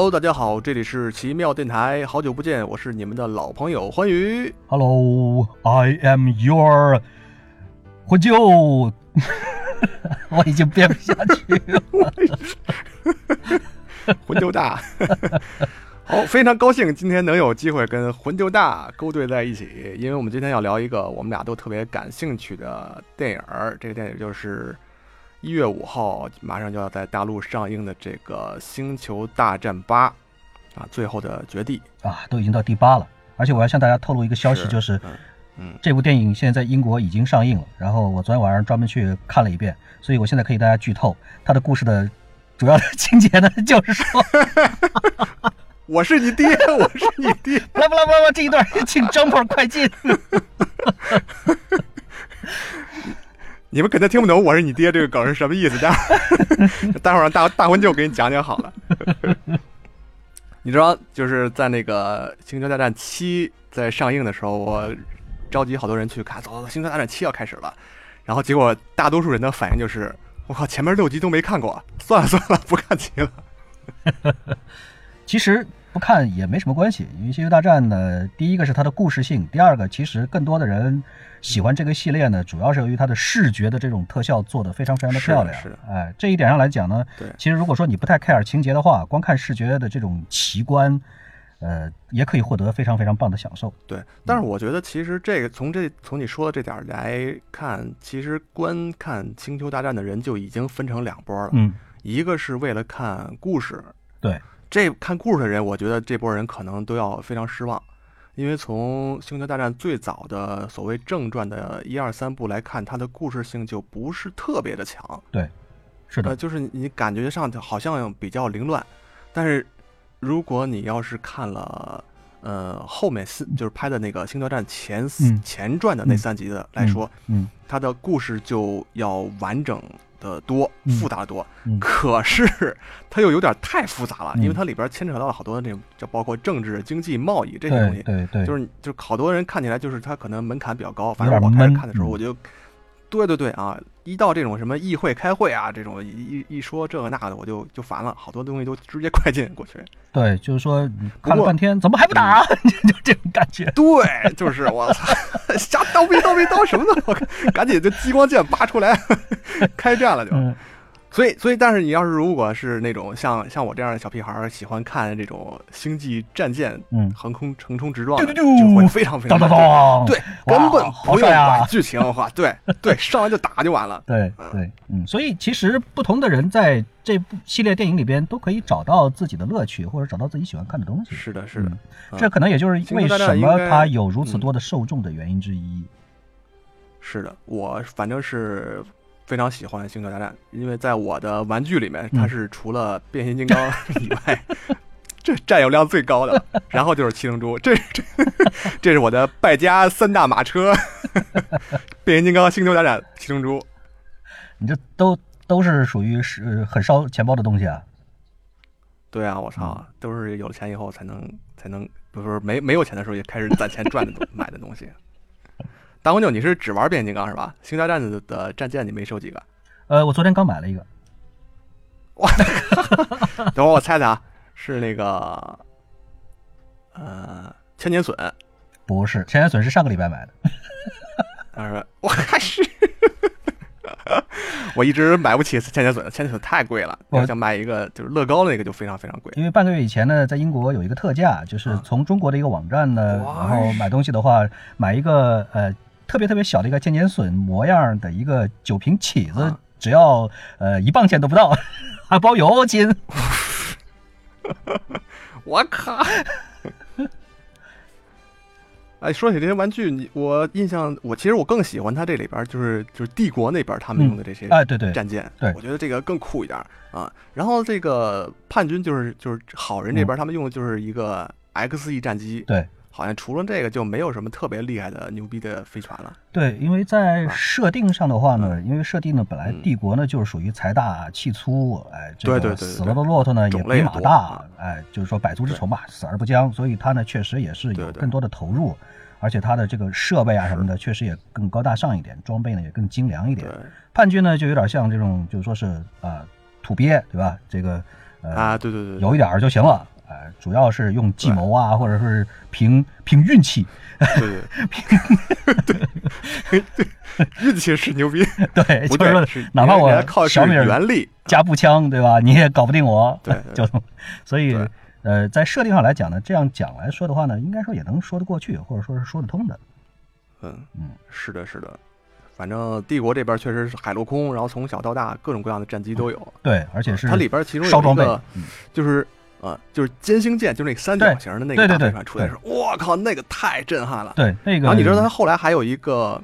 Hello，大家好，这里是奇妙电台，好久不见，我是你们的老朋友欢愉。Hello，I am your 我已经编不下去了。魂丢大，好，非常高兴今天能有机会跟魂丢大勾兑在一起，因为我们今天要聊一个我们俩都特别感兴趣的电影儿，这个电影就是一月五号马上就要在大陆上映的这个《星球大战八》啊，最后的绝地。啊，都已经到第八了，而且我要向大家透露一个消息，就是嗯嗯，这部电影现在在英国已经上映了。然后我昨天晚上专门去看了一遍，所以我现在可以大家剧透它的故事的主要的 情节呢，就是说，我是你爹，我是你爹。不啦不啦不啦，这一段请 Jumper 快进。你们肯定听不懂“我是你爹”这个梗是什么意思，待会儿 待会儿让大大婚舅给你讲讲好了。你知道，就是在那个《星球大战七》在上映的时候，我召集好多人去看，走走走，《星球大战七》要开始了。然后结果大多数人的反应就是：“我靠，前面六集都没看过，算了算了，不看集了。其实不看也没什么关系，因为《星球大战》呢，第一个是它的故事性，第二个其实更多的人喜欢这个系列呢，主要是由于它的视觉的这种特效做得非常非常的漂亮。是的哎，这一点上来讲呢，对其实如果说你不太 care 情节的话，光看视觉的这种奇观，呃，也可以获得非常非常棒的享受。”对，但是我觉得其实这个从这从你说的这点儿来看，其实观看《星球大战》的人就已经分成两波了。嗯，一个是为了看故事，对，这看故事的人，我觉得这波人可能都要非常失望，因为从《星球大战》最早的所谓正传的一二三部来看，它的故事性就不是特别的强，对是的呃，，就是你感觉上好像比较凌乱，但是如果你要是看了。呃，后面四就是拍的那个《星球大战前前传的那嗯三集的来说，嗯它的故事就要完整的多，嗯。复杂的多。嗯。可是它又有点太复杂了，嗯。因为它里边牵扯到了好多这种，就包括政治、经济、贸易这些东西。对对对，就是就是好多人看起来就是它可能门槛比较高，反正我开始看的时候，嗯。我就，对对对啊，一到这种什么议会开会啊，这种一一一说这个那的，我就就烦了，好多东西都直接快进过去。对，就是说看了半天，怎么还不打？就这种感觉。对，就是我操，瞎 叨逼叨逼叨什么呢？我赶紧就激光剑拔出来，开战了就。嗯所以，所以，但是你要是如果是那种像像我这样的小屁孩儿，喜欢看这种星际战舰嗯，横空横冲直撞就会非常非常对，根本不用管剧情的话，对 对，上来就打就完了。对对，嗯，所以其实不同的人在这部系列电影里边都可以找到自己的乐趣，或者找到自己喜欢看的东西。是的，是的。这可能也就是为什么它有如此嗯。多的受众的原因之一。是的，我反正是非常喜欢《星球大战》，因为在我的玩具里面，它嗯是除了变形金刚以外，这占有量最高的。然后就是七龙珠，这这这是我的败家三大马车：变形金刚、星球大战、七龙珠。你这都都是属于是很烧钱包的东西啊。对啊，我嗯操，都是有了钱以后才能才能，不是没没有钱的时候也开始攒钱赚的买的东西。大红牛，你是只玩变形金刚是吧？星球大战的的战舰你没收几个？呃，我昨天刚买了一个，等会儿我猜猜啊，是那个呃千年隼，不是，千年隼是上个礼拜买的。他说 我还是。我一直买不起千年隼，千年隼太贵了。我想买一个就是乐高的那个就非常非常贵。因为半个月以前呢，在英国有一个特价，就是啊从中国的一个网站呢，哇然后买东西的话，买一个呃特别特别小的一个尖尖笋模样的一个酒瓶起子，啊只要呃一磅钱都不到，还包邮亲。我靠！哎，说起这些玩具，你我印象我其实我更喜欢它这里边就是就是帝国那边他们用的这些哎，对对，战舰，对我觉得这个更酷一点啊。然后这个叛军就是就是好人这边他们用的就是一个 X E 战机，对好像除了这个就没有什么特别厉害的牛逼的飞船了。对，因为在啊设定上的话呢，因为设定呢本来嗯帝国呢就是属于财大气粗，哎，这个对对对对死了的骆驼呢也比马大啊，哎，就是说百足之虫吧，死而不僵，所以它呢确实也是有更多的投入，而且它的这个设备啊什么的确实也更高大上一点，装备呢也更精良一对点。叛军呢就有点像这种，就是说是呃土鳖，对吧？这个呃，啊，对对对，对有一点儿就行了。哎，主要是用计谋啊，或者是凭凭运气，对对对对，运气是牛逼，对，不就是说哪怕我靠小米原力，加步枪，对吧？你也搞不定我，对对就所以呃，在设定上来讲呢，这样讲来说的话呢，应该说也能说得过去，或者说是说得通的。嗯嗯，是的，是的。反正帝国这边确实是海陆空，然后从小到大各种各样的战机都有，对，而且是它里边其中有烧装备一个，嗯就是呃，就是歼星舰，就是那个三角形的那个大飞船出来的时候，我靠，那个太震撼了。对那个。然后你知道它后来还有一个，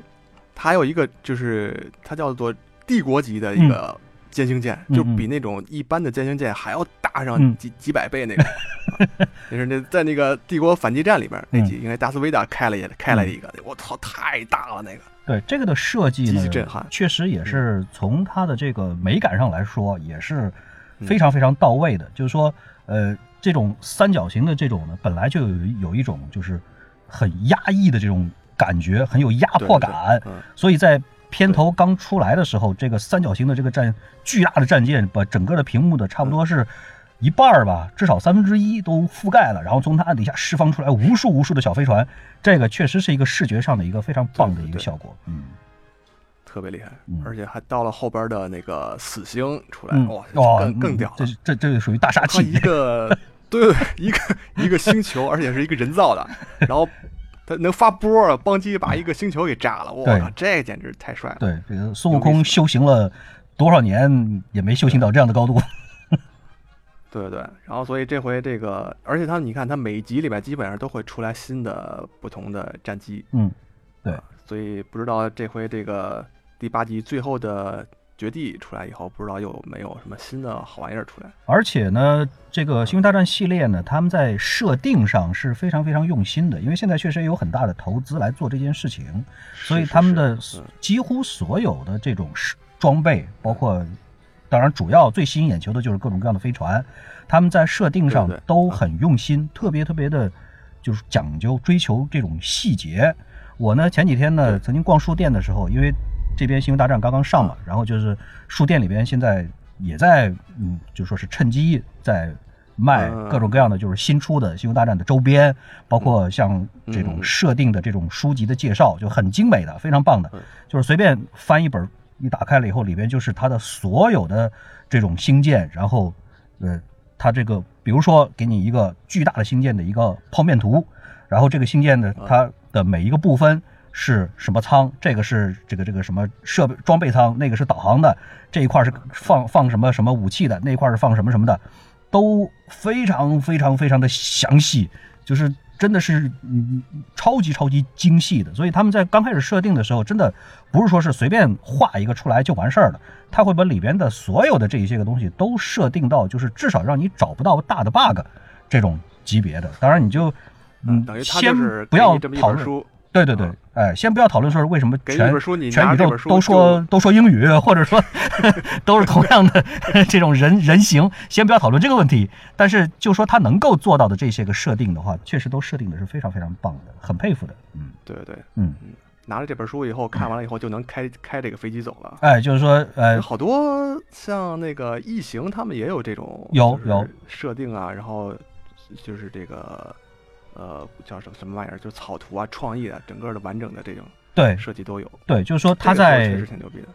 它还有一个就是它叫做帝国级的一个歼星舰，嗯就比那种一般的歼星舰还要大上嗯几、几百倍那个。啊就是那在那个帝国反击战里边那集，嗯应该达斯维达开了也开了一个，我操，太大了那个。对这个的设计极呢，其震撼确实也是从它的这个美感上来说，也是嗯非常非常到位的。就是说，呃，这种三角形的这种呢，本来就有有一种就是很压抑的这种感觉，很有压迫感。对对对嗯所以在片头刚出来的时候，这个三角形的这个战巨大的战舰，把整个的屏幕的差不多是一半儿吧，至少三分之一都覆盖了。然后从它底下释放出来无数无数的小飞船，这个确实是一个视觉上的一个非常棒的一对对对个效果。嗯特别厉害，嗯而且还到了后边的那个死星出来，嗯，哇，更更屌了。这这这个属于大杀器一。个对一个 一个星球，而且是一个人造的，然后它能发波儿，邦机把一个星球给炸了，我靠，这简直太帅了。对，这个孙悟空修行了多少年，也没修行到这样的高度。对对对，然后所以这回这个，而且他你看，他每一集里面基本上都会出来新的不同的战机，嗯，对啊所以不知道这回这个第八集最后的绝地出来以后，不知道有没有什么新的好玩意儿出来。而且呢，这个《星球大战》系列呢，他们在设定上是非常非常用心的，因为现在确实有很大的投资来做这件事情，所以他们的几乎所有的这种是装备，包括当然主要最吸引眼球的就是各种各样的飞船，他们在设定上都很用心，特别特别的，就是讲究追求这种细节。我呢前几天呢曾经逛书店的时候，因为这边《星球大战》刚刚上嘛，然后就是书店里边现在也在嗯，就说是趁机在卖嗯各种各样的就是新出的《星球大战》的周边，包括像这种嗯设定的这种书籍的介绍，就很精美的，非常棒的。嗯，就是随便翻一本，一打开了以后，里边就是它的所有的这种星舰，然后呃，它这个比如说给你一个巨大的星舰的一个剖面图，然后这个星舰的啊它的每一个部分是什么舱，这个是这个这个什么设备装备舱，那个是导航的，这一块是放放什么什么武器的，那一块是放什么什么的，都非常非常非常的详细，就是真的是嗯超级超级精细的。所以他们在刚开始设定的时候，真的不是说是随便画一个出来就完事儿了，他会把里边的所有的这一些个东西都设定到，就是至少让你找不到大的 bug 这种级别的。当然你就嗯等于它先就是不要讨论。对对对嗯，哎，先不要讨论说是为什么全全宇宙都说都说英语，或者说 都是同样的这种人人形，先不要讨论这个问题。但是就说他能够做到的这些个设定的话，确实都设定的是非常非常棒的，很佩服的。嗯对对对，嗯，拿了这本书以后看完了以后就能开开这个飞机走了。哎，就是说呃，好多像那个异形，他们也有这种有有设定啊，然后就是这个呃叫什么什么玩意儿，就草图啊、创意啊，整个的完整的这种对设计都有。对，就是说他在。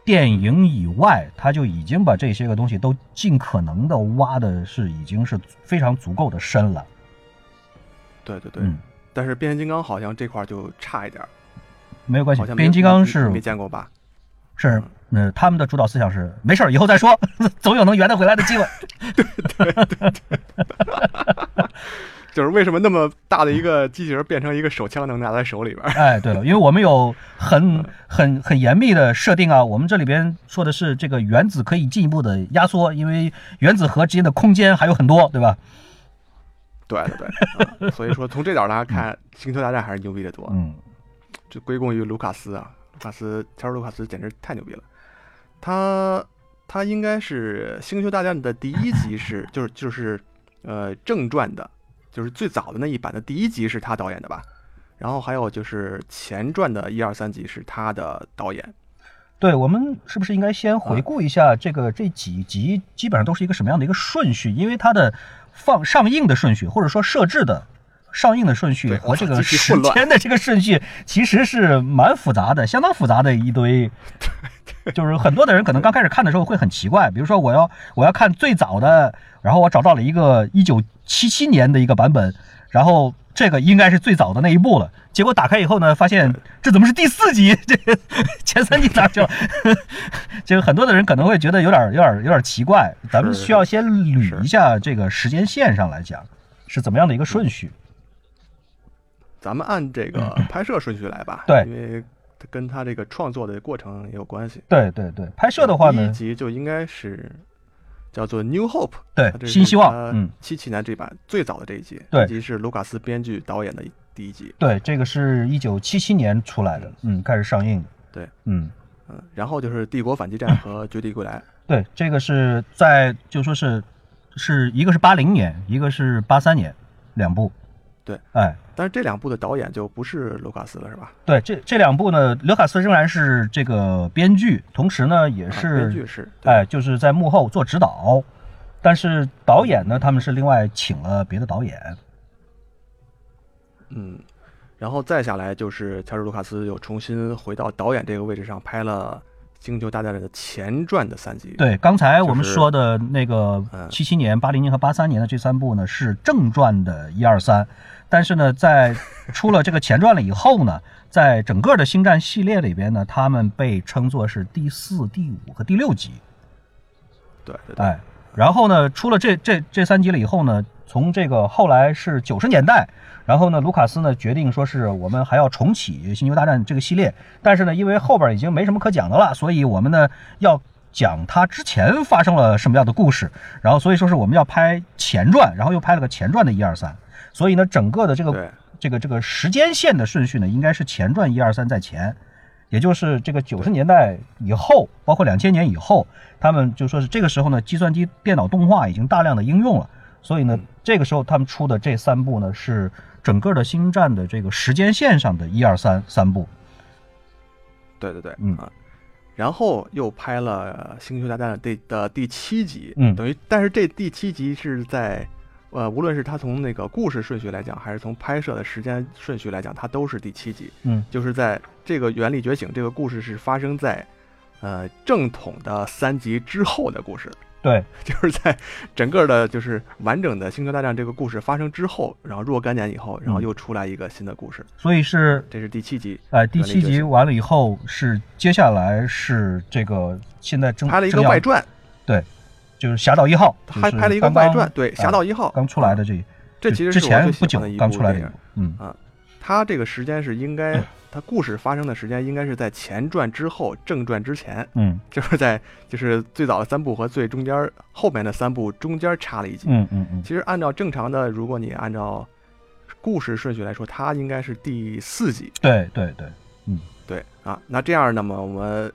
电影以外，他就已经把这些个东西都尽可能的挖的是已经是非常足够的深了。对对对，嗯，但是变形金刚好像这块儿就差一点儿，没有关系变形金刚是没没见过吧？是，呃，他们的主导思想是没事儿，以后再说，总有能圆得回来的机会。就是为什么那么大的一个机器人变成一个手枪能拿在手里边儿？哎，对了，因为我们有很很很严密的设定啊，我们这里边说的是这个原子可以进一步的压缩，因为原子核之间的空间还有很多，对吧？对对对、啊所以说从这点儿来看，星球大战》还是牛逼的多。嗯，就归功于卢卡斯啊，卢卡斯，乔治·卢卡斯简直太牛逼了。他他应该是《星球大战》的第一集是就是就是呃正传的，就是最早的那一版的第一集是他导演的吧？然后还有就是前传的一二三集是他的导演。对，我们是不是应该先回顾一下这个这几集基本上都是一个什么样的一个顺序？因为它的放上映的顺序，或者说设置的上映的顺序和这个时间的这个顺序，其实是蛮复杂的，相当复杂的一堆。就是很多的人可能刚开始看的时候会很奇怪，比如说我要我要看最早的，然后我找到了一个一九七七年的一个版本，然后这个应该是最早的那一部了。结果打开以后呢，发现这怎么是第四集？这个 前三集哪儿去了？这个很多的人可能会觉得有点有点有点奇怪。咱们需要先捋一下这个时间线上来讲是怎么样的一个顺序。咱们按这个拍摄顺序来吧，对。因为它跟他这个创作的过程也有关系。对对对，拍摄的话呢第一，集就应该是叫做《New Hope》，对新希望嗯。七七年这版最早的这一集，对。这集是卢卡斯编剧导演的第一集，对，这个是一九七七年出来的，嗯，开始上映。对，嗯。嗯，然后就是《帝国反击战》和《绝地归来》，对，这个是在就说是是一个是八零年，一个是八三年，两部。对，哎，但是这两部的导演就不是卢卡斯了，是吧？对，这这两部呢，卢卡斯仍然是这个编剧，同时呢也啊是、编剧是，对哎，就是在幕后做指导，但是导演呢，他们是另外请了别的导演。嗯，然后再下来就是乔治·卢卡斯又重新回到导演这个位置上，拍了《星球大战》的前传的三集。，对，刚才我们说的那个嗯七七年、八零年和八三年的这三部呢，是正传的一二三，但是呢，在 出了这个前传了以后呢，在整个的星战系列里边呢，他们被称作是第四、第五和第六集。对对对，哎，然后呢，出了这这这三集了以后呢，从这个后来是九十年代，然后呢，卢卡斯呢决定说是我们还要重启《星球大战》这个系列，但是呢，因为后边已经没什么可讲的了，所以我们呢要讲它之前发生了什么样的故事，然后所以说是我们要拍前传，然后又拍了个前传的一二三，所以呢，整个的这个这个这个时间线的顺序呢，应该是前传一二三在前，也就是这个九十年代以后，包括两千年以后，他们就说是这个时候呢，计算机电脑动画已经大量的应用了，所以呢，这个时候他们出的这三部呢，是整个的星战的这个时间线上的一二三三部。对对对，嗯。啊，然后又拍了《星球大战》的第的第七集，嗯。等于，但是这第七集是在，呃，无论是他从那个故事顺序来讲，还是从拍摄的时间顺序来讲，它都是第七集，嗯，就是在这个《原力觉醒》这个故事是发生在，呃，正统的三集之后的故事，对，就是在整个的，就是完整的《星球大战》这个故事发生之后，然后若干年以后，然后嗯又出来一个新的故事，所以是这是第七集，呃第七集完了以后是接下来是这个现在正拍了一个外传，对就是《侠盗一号》，还拍了一个外传，对，《侠盗一号》刚出来的这这其实之前不久的刚出来的。嗯它这个时间是应该，它故事发生的时间应该是在前传之后，正传之前，嗯就是在就是最早的三部和最中间后面的三部中间插了一集。嗯嗯嗯，其实按照正常的，如果你按照故事顺序来说，它应该是第四集。对对对，嗯对啊，那这样，那么我们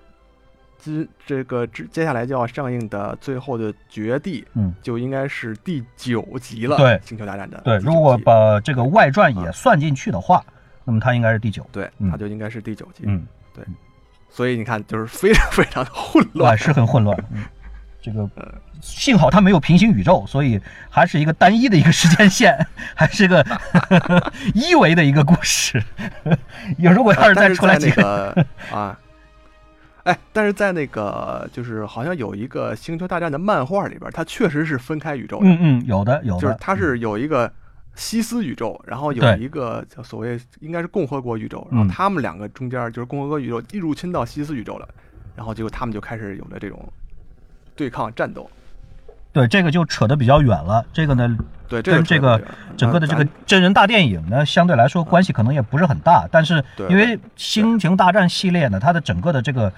今这个之接下来就要上映的最后的绝地，嗯。就应该是第九集了。对星球大战的对，如果把这个外传也算进去的话，那么它应该是第九。对，嗯它就应该是第九集。嗯，对所以你看，就是非常 非常的混啊，乱。是很混乱。嗯，这个呃幸好它没有平行宇宙，所以还是一个单一的一个时间线，还是个一维的一个故事。有如果要是再出来几个，个啊，哎，但是在那个就是好像有一个《星球大战》的漫画里边，它确实是分开宇宙的，嗯嗯，有的有的，就是它是有一个西斯宇宙，然后有一个叫所谓应该是共和国宇宙，然后嗯他们两个中间就是共和国宇宙一入侵到西斯宇宙了，然后结果他们就开始有了这种对抗战斗。对这个就扯得比较远了。这个呢，对，这跟这个整个的这个真人大电影呢，相对来说关系可能也不是很大，但是对因为《星球大战》系列呢，它的整个的这个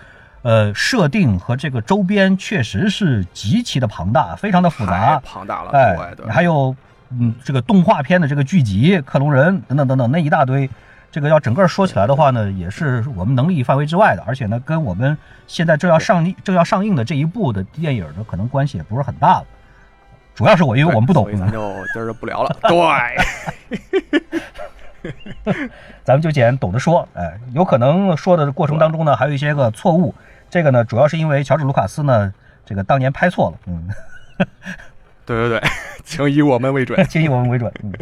呃设定和这个周边确实是极其的庞大，非常的复杂。庞大了，哎对，对，还有嗯这个动画片的这个剧集、克隆人等等等等那一大堆。这个要整个说起来的话呢，也是我们能力范围之外的，而且呢，跟我们现在正要上映正要上映的这一部的电影呢，可能关系也不是很大了。主要是我，因为我们不懂所以，咱就今儿就不聊了。对，咱们就捡懂的说，哎，有可能说的过程当中呢，还有一些个错误，这个呢，主要是因为乔治·卢卡斯呢，这个当年拍错了，嗯，对 对对，请以我们为准请以我们为准，嗯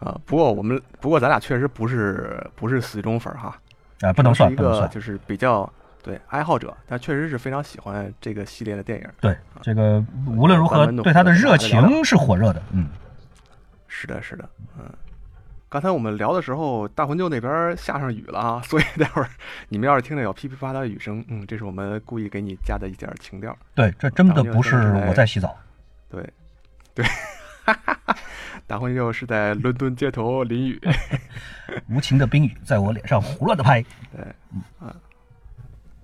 啊。不过我们不过咱俩确实不是不是死忠粉哈，啊，不能算，一不能算。个就是比较对爱好者，但确实是非常喜欢这个系列的电影。对，这个无论如何对他的热情是火热的，嗯，是的，是的，嗯。刚才我们聊的时候，大魂舅那边下上雨了啊，所以待会儿你们要是听着有噼噼啪啪的雨声，嗯，这是我们故意给你加的一点情调。对，这真的不是我在洗澡，对，对，大魂舅是在伦敦街头淋雨。无情的冰雨在我脸上胡乱的拍，对，啊，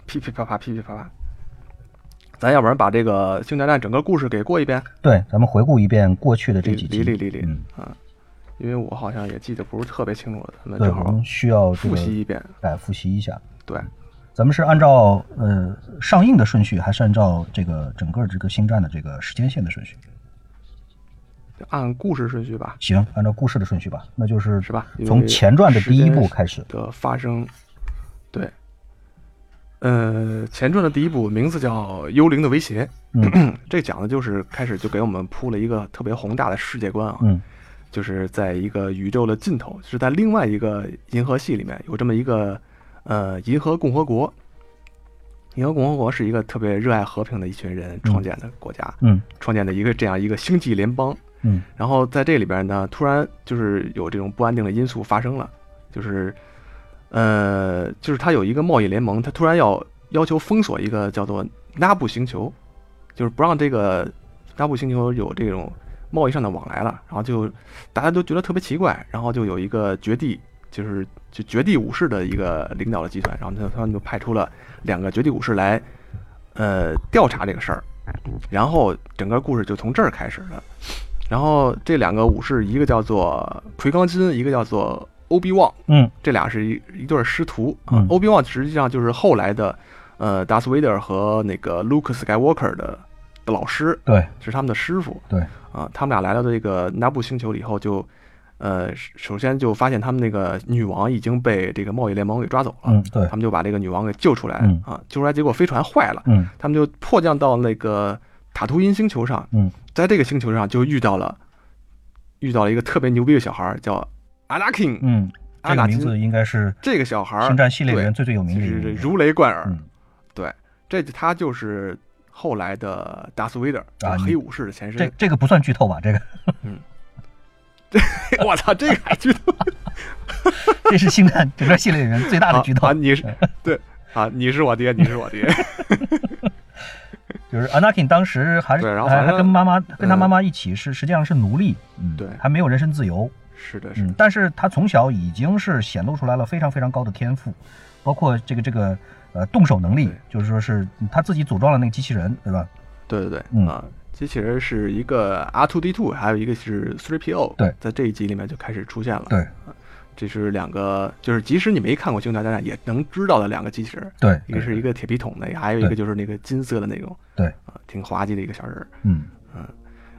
噼噼啪啪，噼噼啪啪。咱要不然把这个《星球大战》整个故事给过一遍，对，咱们回顾一遍过去的这几集，理理理理嗯，啊，因为我好像也记得不是特别清楚了，咱们，正好需要复习一遍。哎复习一下。对，咱们是按照呃上映的顺序，还是按照这个整个这个星战的这个时间线的顺序？就按故事顺序吧，行，按照故事的顺序吧，那就是是吧？从前传的第一部开始。的发生，对，呃，前传的第一部名字叫《幽灵的威胁》，嗯 这讲的就是开始就给我们铺了一个特别宏大的世界观啊，嗯就是在一个宇宙的尽头，是在另外一个银河系里面有这么一个呃银河共和国。银河共和国是一个特别热爱和平的一群人创建的国家，嗯创建的一个这样一个星际联邦。嗯然后在这里边呢，突然就是有这种不安定的因素发生了，就是，呃，就是他有一个贸易联盟，他突然要要求封锁一个叫做拉布星球，就是不让这个拉布星球有这种贸易上的往来了。然后就大家都觉得特别奇怪，然后就有一个绝地，就是就绝地武士的一个领导的集团，然后他他们就派出了两个绝地武士来，呃，调查这个事儿。然后整个故事就从这儿开始了。然后这两个武士，一个叫做奎刚金，一个叫做欧比旺，嗯这俩是一一对儿师徒啊嗯。欧比旺实际上就是后来的，呃，达斯维德尔和那个 Luke Skywalker 的的老师，对是他们的师傅对，啊。他们俩来到这个纳布星球以后就，呃，首先就发现他们那个女王已经被这个贸易联盟给抓走了，嗯对他们就把这个女王给救出来嗯啊，救出来，结果飞船坏了，嗯他们就迫降到那个塔图因星球上，嗯在这个星球上就遇到了遇到了一个特别牛逼的小孩，叫阿拉 king。嗯，这个名字应该是这个小孩儿星战系列里面最最有名就的如雷贯耳。嗯对，这他就是后来的达斯维德尔，啊黑武士的前身。这这个不算剧透吧？这个嗯 我操，这个还剧透 这是星战整个系列里面最大的剧透啊！，你是 对啊，你是我爹，你是我爹。就是 Anakin 当时还是还还对然后还跟妈妈跟他嗯妈妈一起是实际上是奴隶，嗯，对还没有人身自由，是的，是的，，嗯但是他从小已经是显露出来了非常非常高的天赋，包括这个这个呃动手能力，就是说是他自己组装了那个机器人，对吧？对对对，嗯啊，机器人是一个 R two D two，还有一个是 Three PO。对在这一集里面就开始出现了。对这是两个，就是即使你没看过《星球大战》，也能知道的两个机器人。对，一个是一个铁皮桶的，还有一个就是那个金色的那种，对，啊，挺滑稽的一个小人儿。嗯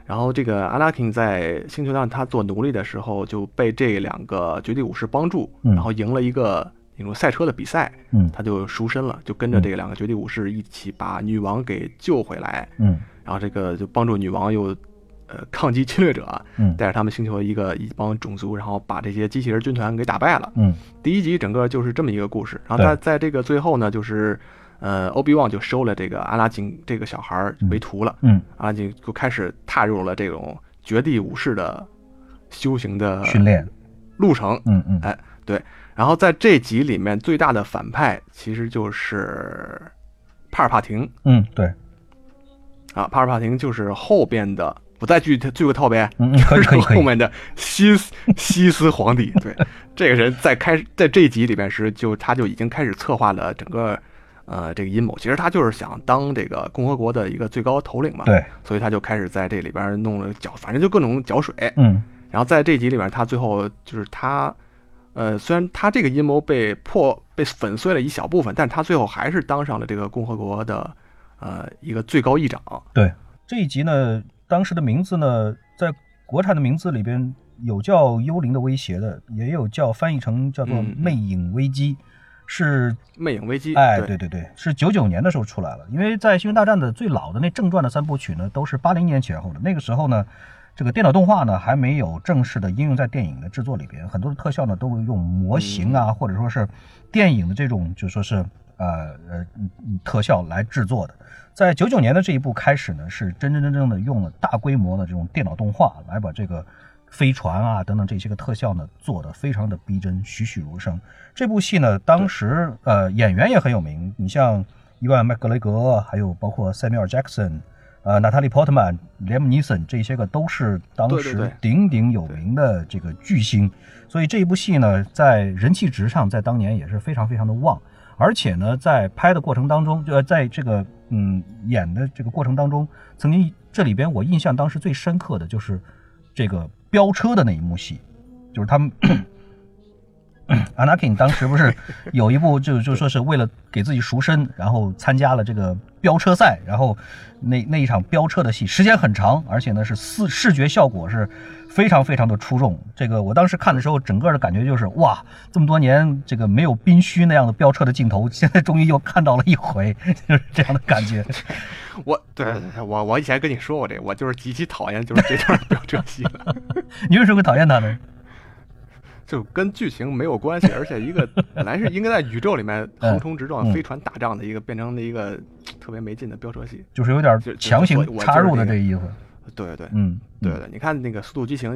然后这个阿拉丁在星球上他做奴隶的时候，就被这两个绝地武士帮助，嗯然后赢了一个那种赛车的比赛，嗯。他就赎身了，就跟着这两个绝地武士一起把女王给救回来，嗯。然后这个就帮助女王又呃抗击侵略者，嗯。带着他们星球的一个一帮种族，然后把这些机器人军团给打败了。嗯。第一集整个就是这么一个故事，然后他在在这个最后呢，就是呃欧比旺就收了这个阿拉金这个小孩儿为徒了，嗯，阿拉金就开始踏入了这种绝地武士的修行的训练，路程。嗯嗯。哎然后在这集里面最大的反派其实就是帕尔帕廷嗯，对，啊，帕尔帕廷就是后边的。不再剧剧个透呗，嗯嗯，可以可以可以，后面的西斯 西斯皇帝，对 这个人在开在这集里面时，就他就已经开始策划了整个呃这个阴谋。其实他就是想当这个共和国的一个最高头领嘛，对，所以他就开始在这里边弄了搅，反正就各种搅水。嗯然后在这集里边，他最后就是他，呃，虽然他这个阴谋被破被粉碎了一小部分，但是他最后还是当上了这个共和国的呃一个最高议长。对，这一集呢，当时的名字呢，在国产的名字里边有叫《幽灵的威胁》的，也有叫翻译成叫做嗯《魅影危机》。是魅影危机，哎，对对对对，是九九年的时候出来了。因为在《星球大战》的最老的那正传的三部曲呢，都是八零年前后的。那个时候呢，这个电脑动画呢还没有正式的应用在电影的制作里边，很多的特效呢都是用模型啊，或者说是电影的这种就说是呃呃特效来制作的。在九九年的这一部开始呢，是真真正正的用了大规模的这种电脑动画来把这个飞船啊等等这些个特效呢做的非常的逼真，栩栩如生。这部戏呢，当时呃演员也很有名，你像伊万麦格雷格，还有包括塞缪尔杰克逊。呃，娜塔莉·波特曼、雷姆尼森这些个都是当时鼎鼎有名的这个巨星，所以这一部戏呢，在人气值上，在当年也是非常非常的旺。而且呢，在拍的过程当中，就，在这个嗯演的这个过程当中，曾经这里边我印象当时最深刻的就是这个飙车的那一幕戏，就是他们 Anakin 当时不是有一部就就说是为了给自己赎身，然后参加了这个飙车赛，然后那那一场飙车的戏时间很长，而且呢是视视觉效果是非常非常的出众。这个我当时看的时候，整个的感觉就是哇，这么多年这个没有宾虚那样的飙车的镜头，现在终于又看到了一回，就是这样的感觉。我对对对我我以前跟你说过这个，我就是极其讨厌就是这段飙车戏了，你为什么会讨厌他呢？就跟剧情没有关系，而且一个 本来是应该在宇宙里面横冲直撞、嗯飞船打仗的一个，变成了一个特别没劲的飙车戏。就是有点强行插入的这意思。对对对，嗯，对对，你看那个《速度激情》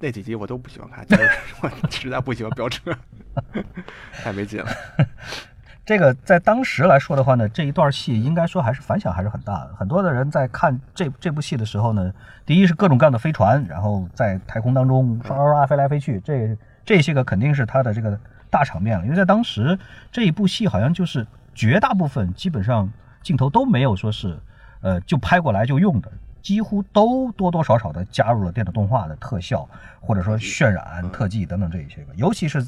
那几集我都不喜欢看，就是 我实在不喜欢飙车，太没劲了。这个在当时来说的话呢，这一段戏应该说还是反响还是很大的。很多的人在看这这部戏的时候呢，第一是各种各样的飞船，然后在太空当中唰唰唰飞来飞去，这这些个肯定是它的这个大场面了。因为在当时这一部戏好像就是绝大部分基本上镜头都没有说是呃就拍过来就用的，几乎都多多少少的加入了电脑动画的特效或者说渲染、特技等等这一些个，尤其是。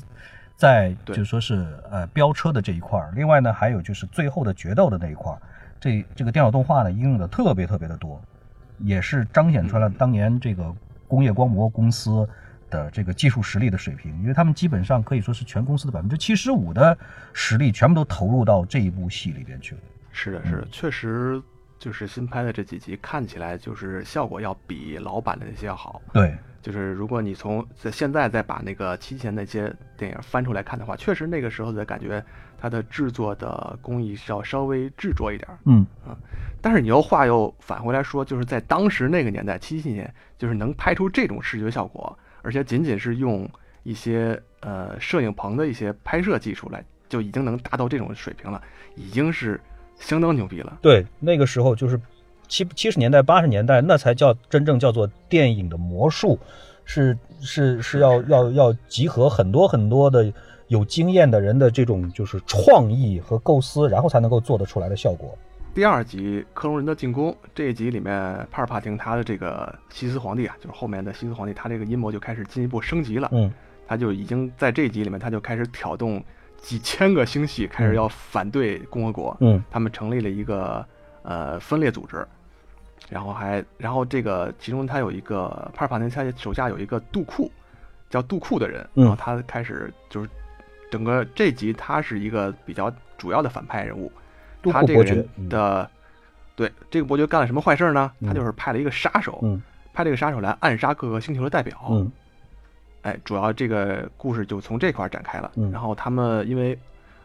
在对就说是呃飙车的这一块儿，另外呢还有就是最后的决斗的那一块儿，这这个电脑动画呢应用的特别特别的多，也是彰显出来了当年这个工业光魔公司的这个技术实力的水平，因为他们基本上可以说是全公司的百分之七十五的实力全部都投入到这一部戏里边去了。是的，是的，确实就是新拍的这几集看起来就是效果要比老版的那些要好。对，就是如果你从在现在再把那个七前那些电影翻出来看的话，确实那个时候的感觉，它的制作的工艺是要稍微执着一点嗯啊，但是你又话又返回来说，就是在当时那个年代，七七年，就是能拍出这种视觉效果，而且仅仅是用一些呃摄影棚的一些拍摄技术来，就已经能达到这种水平了，已经是相当牛逼了。对，那个时候就是七七十年代、八十年代，那才叫真正叫做电影的魔术，是是是要要要集合很多很多的有经验的人的这种就是创意和构思，然后才能够做得出来的效果。第二集克隆人的进攻这一集里面，帕尔帕廷他的这个西斯皇帝啊，就是后面的西斯皇帝，他这个阴谋就开始进一步升级了。嗯，他就已经在这一集里面，他就开始挑动几千个星系，开始要反对共和国。嗯他们成立了一个呃分裂组织，然后还然后这个其中他有一个帕尔帕廷他手下有一个杜库，叫杜库的人，嗯然后他开始就是整个这集他是一个比较主要的反派人物。他这个人的，对这个伯爵干了什么坏事呢？嗯他就是派了一个杀手，嗯派这个杀手来暗杀各个星球的代表。嗯哎，主要这个故事就从这块儿展开了。嗯然后他们因为，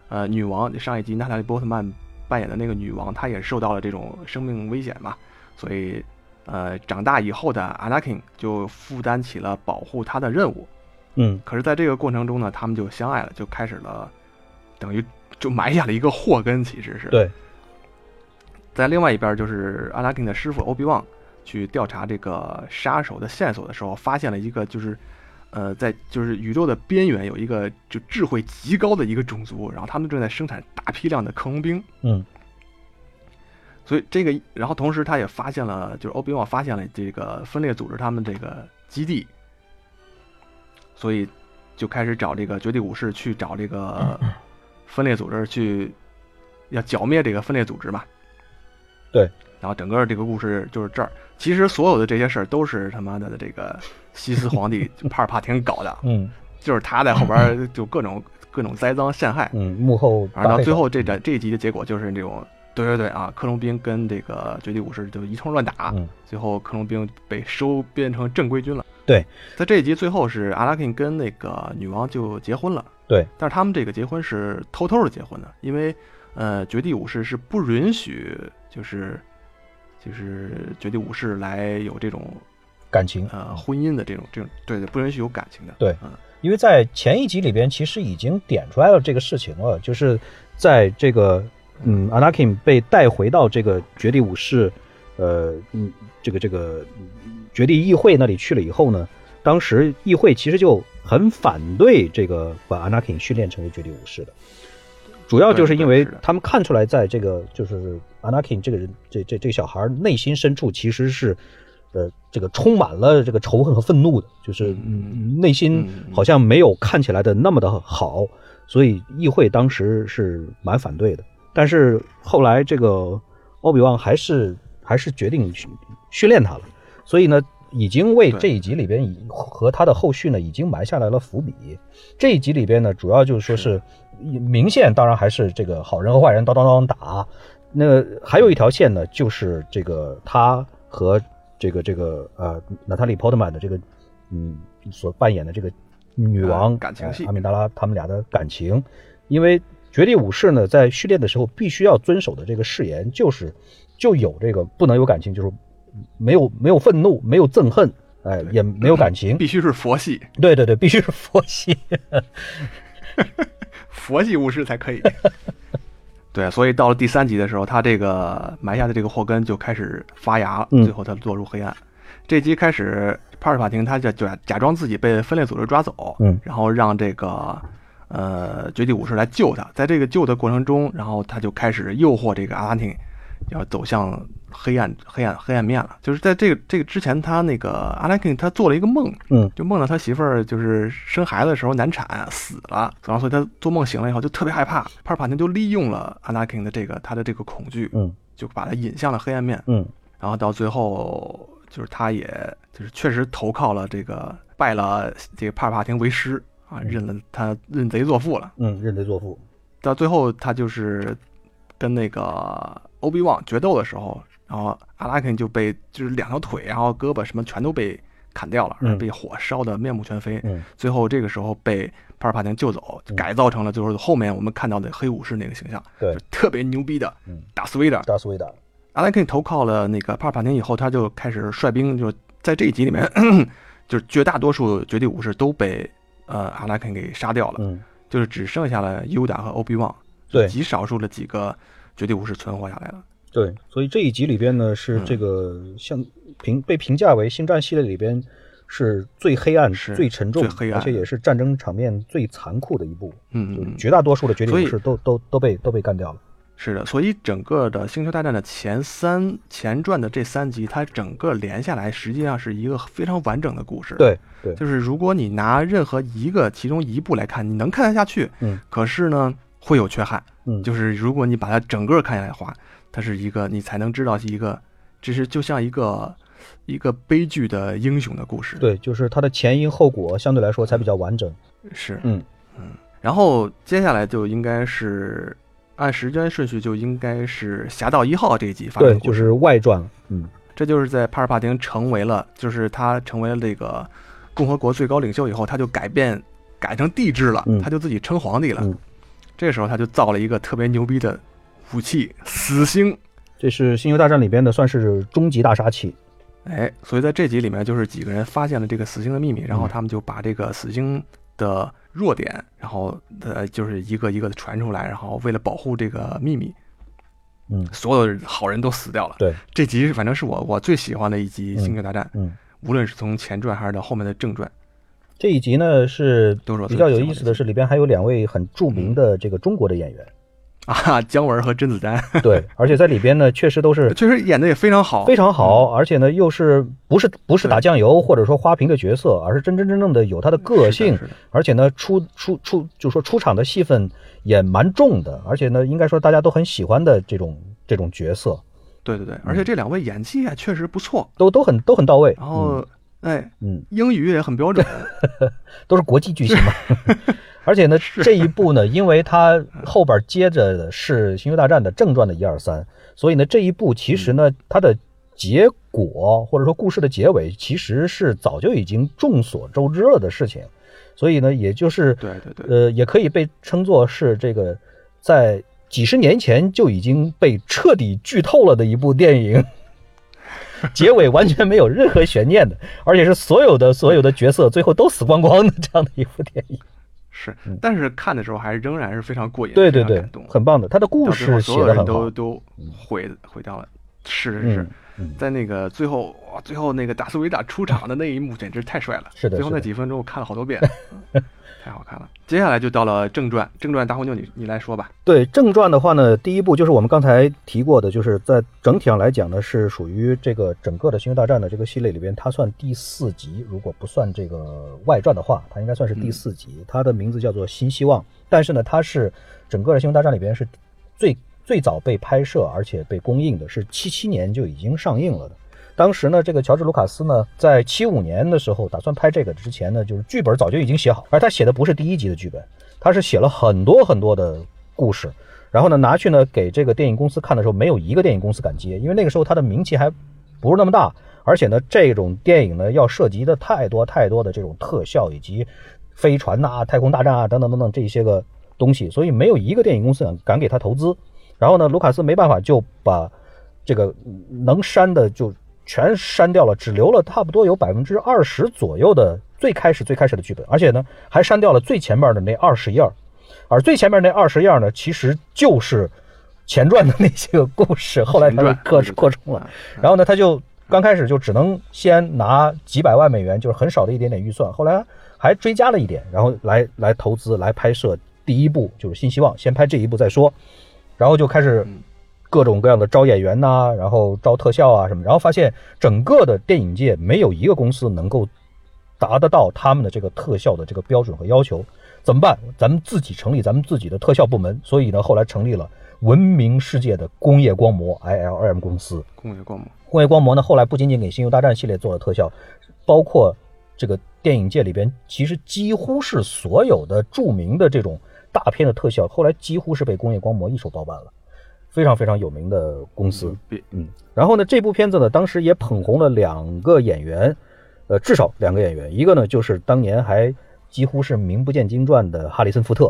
呃，女王上一集娜塔莉波特曼扮演的那个女王，她也受到了这种生命危险嘛，所以，呃，长大以后的 Anakin 就负担起了保护她的任务。嗯可是，在这个过程中呢，他们就相爱了，就开始了，等于就埋下了一个祸根，其实是。对，在另外一边，就是阿拉丁的师傅欧比旺去调查这个杀手的线索的时候，发现了一个就是，呃，在就是宇宙的边缘有一个就智慧极高的一个种族，然后他们正在生产大批量的克隆兵。嗯所以这个，然后同时他也发现了，就是欧比旺发现了这个分裂组织他们这个基地，所以就开始找这个绝地武士去找这个分裂组织去，要剿灭这个分裂组织嘛。对。然后整个这个故事就是这儿，其实所有的这些事儿都是他妈的这个西斯皇帝帕尔帕廷搞的，嗯就是他在后边儿就各种各种栽赃陷害，嗯，幕后然后到最后这这这一集的结果就是这种，对对对啊，克隆兵跟这个绝地武士就一通乱打，嗯最后克隆兵被收编成正规军了。对，在这一集最后是阿拉肯跟那个女王就结婚了，对，但是他们这个结婚是偷偷的结婚的，因为呃绝地武士是不允许就是就是绝地武士来有这种感情，呃婚姻的这种这种对对不允许有感情的，对。嗯。因为在前一集里边其实已经点出来了这个事情了，就是在这个嗯 Anakin 被带回到这个绝地武士，呃嗯这个这个嗯绝地议会那里去了以后呢，当时议会其实就很反对这个把 Anakin 训练成为绝地武士的。主要就是因为他们看出来，在这个就是 Anakin 这个人，这这这个小孩内心深处其实是，呃，这个充满了这个仇恨和愤怒的，就是嗯内心嗯好像没有看起来的那么的好，所以议会当时是蛮反对的。但是后来这个欧比旺还是还是决定训训练他了，所以呢，已经为这一集里边已和他的后续呢已经埋下来了伏笔。这一集里边呢，主要就是说是明线，当然还是这个好人和坏人当当当打。那还有一条线呢，就是这个他和这个这个呃娜塔莉·波特曼的这个嗯所扮演的这个女王、呃感情戏呃阿米达拉他们俩的感情，因为绝地武士呢在训练的时候必须要遵守的这个誓言就是就有这个不能有感情，就是没有没有愤怒，没有憎恨，哎，也没有感情。必须是佛系，对对对，必须是佛系。佛系巫师才可以。对，所以到了第三集的时候，他这个埋下的这个祸根就开始发芽，了最后他落入黑暗。这集开始，帕尔法廷他就假假装自己被分裂组织抓走，嗯然后让这个呃绝地武士来救他。在这个救的过程中，然后他就开始诱惑这个阿拉丁，要走向黑暗黑暗黑暗面了。就是在这个这个之前，他那个阿拉汀他做了一个梦，嗯就梦到他媳妇儿就是生孩子的时候难产死了，然后所以他做梦醒了以后就特别害怕。帕尔帕廷就利用了阿拉肯的这个他的这个恐惧，嗯就把他引向了黑暗面。嗯然后到最后，就是他也就是确实投靠了这个拜了这个帕尔帕廷为师啊，认了他认贼作父了。嗯，认贼作父。到最后，他就是跟那个欧比旺决斗的时候，然后阿拉肯就被就是两条腿，然后胳膊什么全都被砍掉了，被火烧的面目全非。嗯最后这个时候被帕尔帕廷救走，嗯改造成了就是后面我们看到的黑武士那个形象，对就特别牛逼的嗯，达斯维达。达斯维达。阿拉肯投靠了那个帕尔帕廷以后，他就开始率兵，就在这一集里面，就是绝大多数绝地武士都被呃阿拉肯给杀掉了，嗯，就是只剩下了尤达和欧比旺，对极少数的几个绝地武士存活下来了。对，所以这一集里边呢，是嗯这个像评被评价为星战系列里边是最黑暗、是最沉重，最黑暗而且也是战争场面最残酷的一部。嗯嗯，绝大多数的绝地武士都都都被都被干掉了。是的，所以整个的《星球大战》的前三前传的这三集，它整个连下来，实际上是一个非常完整的故事。，对对，就是如果你拿任何一个其中一部来看，你能看得下去，嗯，可是呢会有缺憾，嗯，就是如果你把它整个看下来的话，它是一个你才能知道是一个，只是就像一个一个悲剧的英雄的故事。，对，就是它的前因后果相对来说才比较完整。是，嗯嗯然后接下来就应该是按时间顺序，就应该是《侠盗一号》这一集发生对，的故事。就是外传了。嗯这就是在帕尔帕廷成为了，就是他成为了这个共和国最高领袖以后，他就改变改成帝制了，嗯他就自己称皇帝了。嗯这时候他就造了一个特别牛逼的武器——死星。这是《星球大战》里边的算是终极大杀器。哎，所以在这集里面，就是几个人发现了这个死星的秘密，然后他们就把这个死星的弱点，然后呃，就是一个一个的传出来，然后为了保护这个秘密，嗯所有的好人都死掉了。对，这集反正是我我最喜欢的一集《嗯星球大战》，嗯，无论是从前传还是到后面的正传，这一集呢是比较有意思的是，里边还有两位很著名的这个中国的演员。啊，姜文和甄子丹对，而且在里边呢，确实都是 确实演的也非常好，非常好，而且呢，又是不是不是打酱油或者说花瓶的角色，而是真真正正的有他的个性而且呢，出出出就说出场的戏份也蛮重的，而且呢，应该说大家都很喜欢的这种这种角色，对对对，而且这两位演技也确实不错，都都很都很到位，然后哎，嗯，英语也很标准，都是国际巨星嘛。而且呢，这一部呢，因为它后边接着的是《星球大战》的正传的一二三，所以呢，这一部其实呢，它的结果或者说故事的结尾，其实是早就已经众所周知了的事情，所以呢，也就是对对对，呃，也可以被称作是这个在几十年前就已经被彻底剧透了的一部电影。结尾完全没有任何悬念的，而且是所有的所有的角色最后都死光光的这样的一部电影。是，但是看的时候还仍然是非常过瘾，对对对非常感动，很棒的。他的故到最后事写所有人的很好，都都毁毁掉了。是是是在那个最后哇，最后那个达斯维达出场的那一幕简直太帅了。是的是的最后那几分钟我看了好多遍，太好看了。接下来就到了正传，正传大红牛你你来说吧。对正传的话呢，第一部就是我们刚才提过的，就是在整体上来讲呢，是属于这个整个的《星球大战》的这个系列里边，它算第四集，如果不算这个外传的话，它应该算是第四集。它的名字叫做《新希望》，但是呢，它是整个的《星球大战》里边是最最早被拍摄而且被公映的，是七七年就已经上映了的。当时呢，这个乔治·卢卡斯呢，在七五年的时候打算拍这个之前呢，就是剧本早就已经写好，而他写的不是第一集的剧本，他是写了很多很多的故事，然后呢拿去呢给这个电影公司看的时候，没有一个电影公司敢接，因为那个时候他的名气还不是那么大，而且呢这种电影呢要涉及的太多太多的这种特效以及飞船呐、太空大战啊等等等等这些个东西，所以没有一个电影公司敢敢给他投资。然后呢，卢卡斯没办法就把这个能删的就 全删掉了，只留了差不多有百分之二十左右的最开始最开始的剧本，而且呢还删掉了最前面的那二十页儿，而最前面那二十页儿呢，其实就是前传的那些个故事，后来他就扩扩充了，然后呢他就刚开始就只能先拿几百万美元，就是很少的一点点预算，后来还追加了一点，然后来来投资来拍摄第一部就是新希望，先拍这一部再说，然后就开始嗯各种各样的招演员呐、然后招特效啊什么，然后发现整个的电影界没有一个公司能够达得到他们的这个特效的这个标准和要求，怎么办？咱们自己成立咱们自己的特效部门，所以呢，后来成立了闻名世界的工业光魔 ILM 公司。工业光魔，工业光魔呢，后来不仅仅给《星球大战》系列做了特效，包括这个电影界里边，其实几乎是所有的著名的这种大片的特效，后来几乎是被工业光魔一手包办了，非常非常有名的公司。嗯，然后呢，这部片子呢，当时也捧红了两个演员，呃，至少两个演员，一个呢就是当年还几乎是名不见经传的哈里森福特，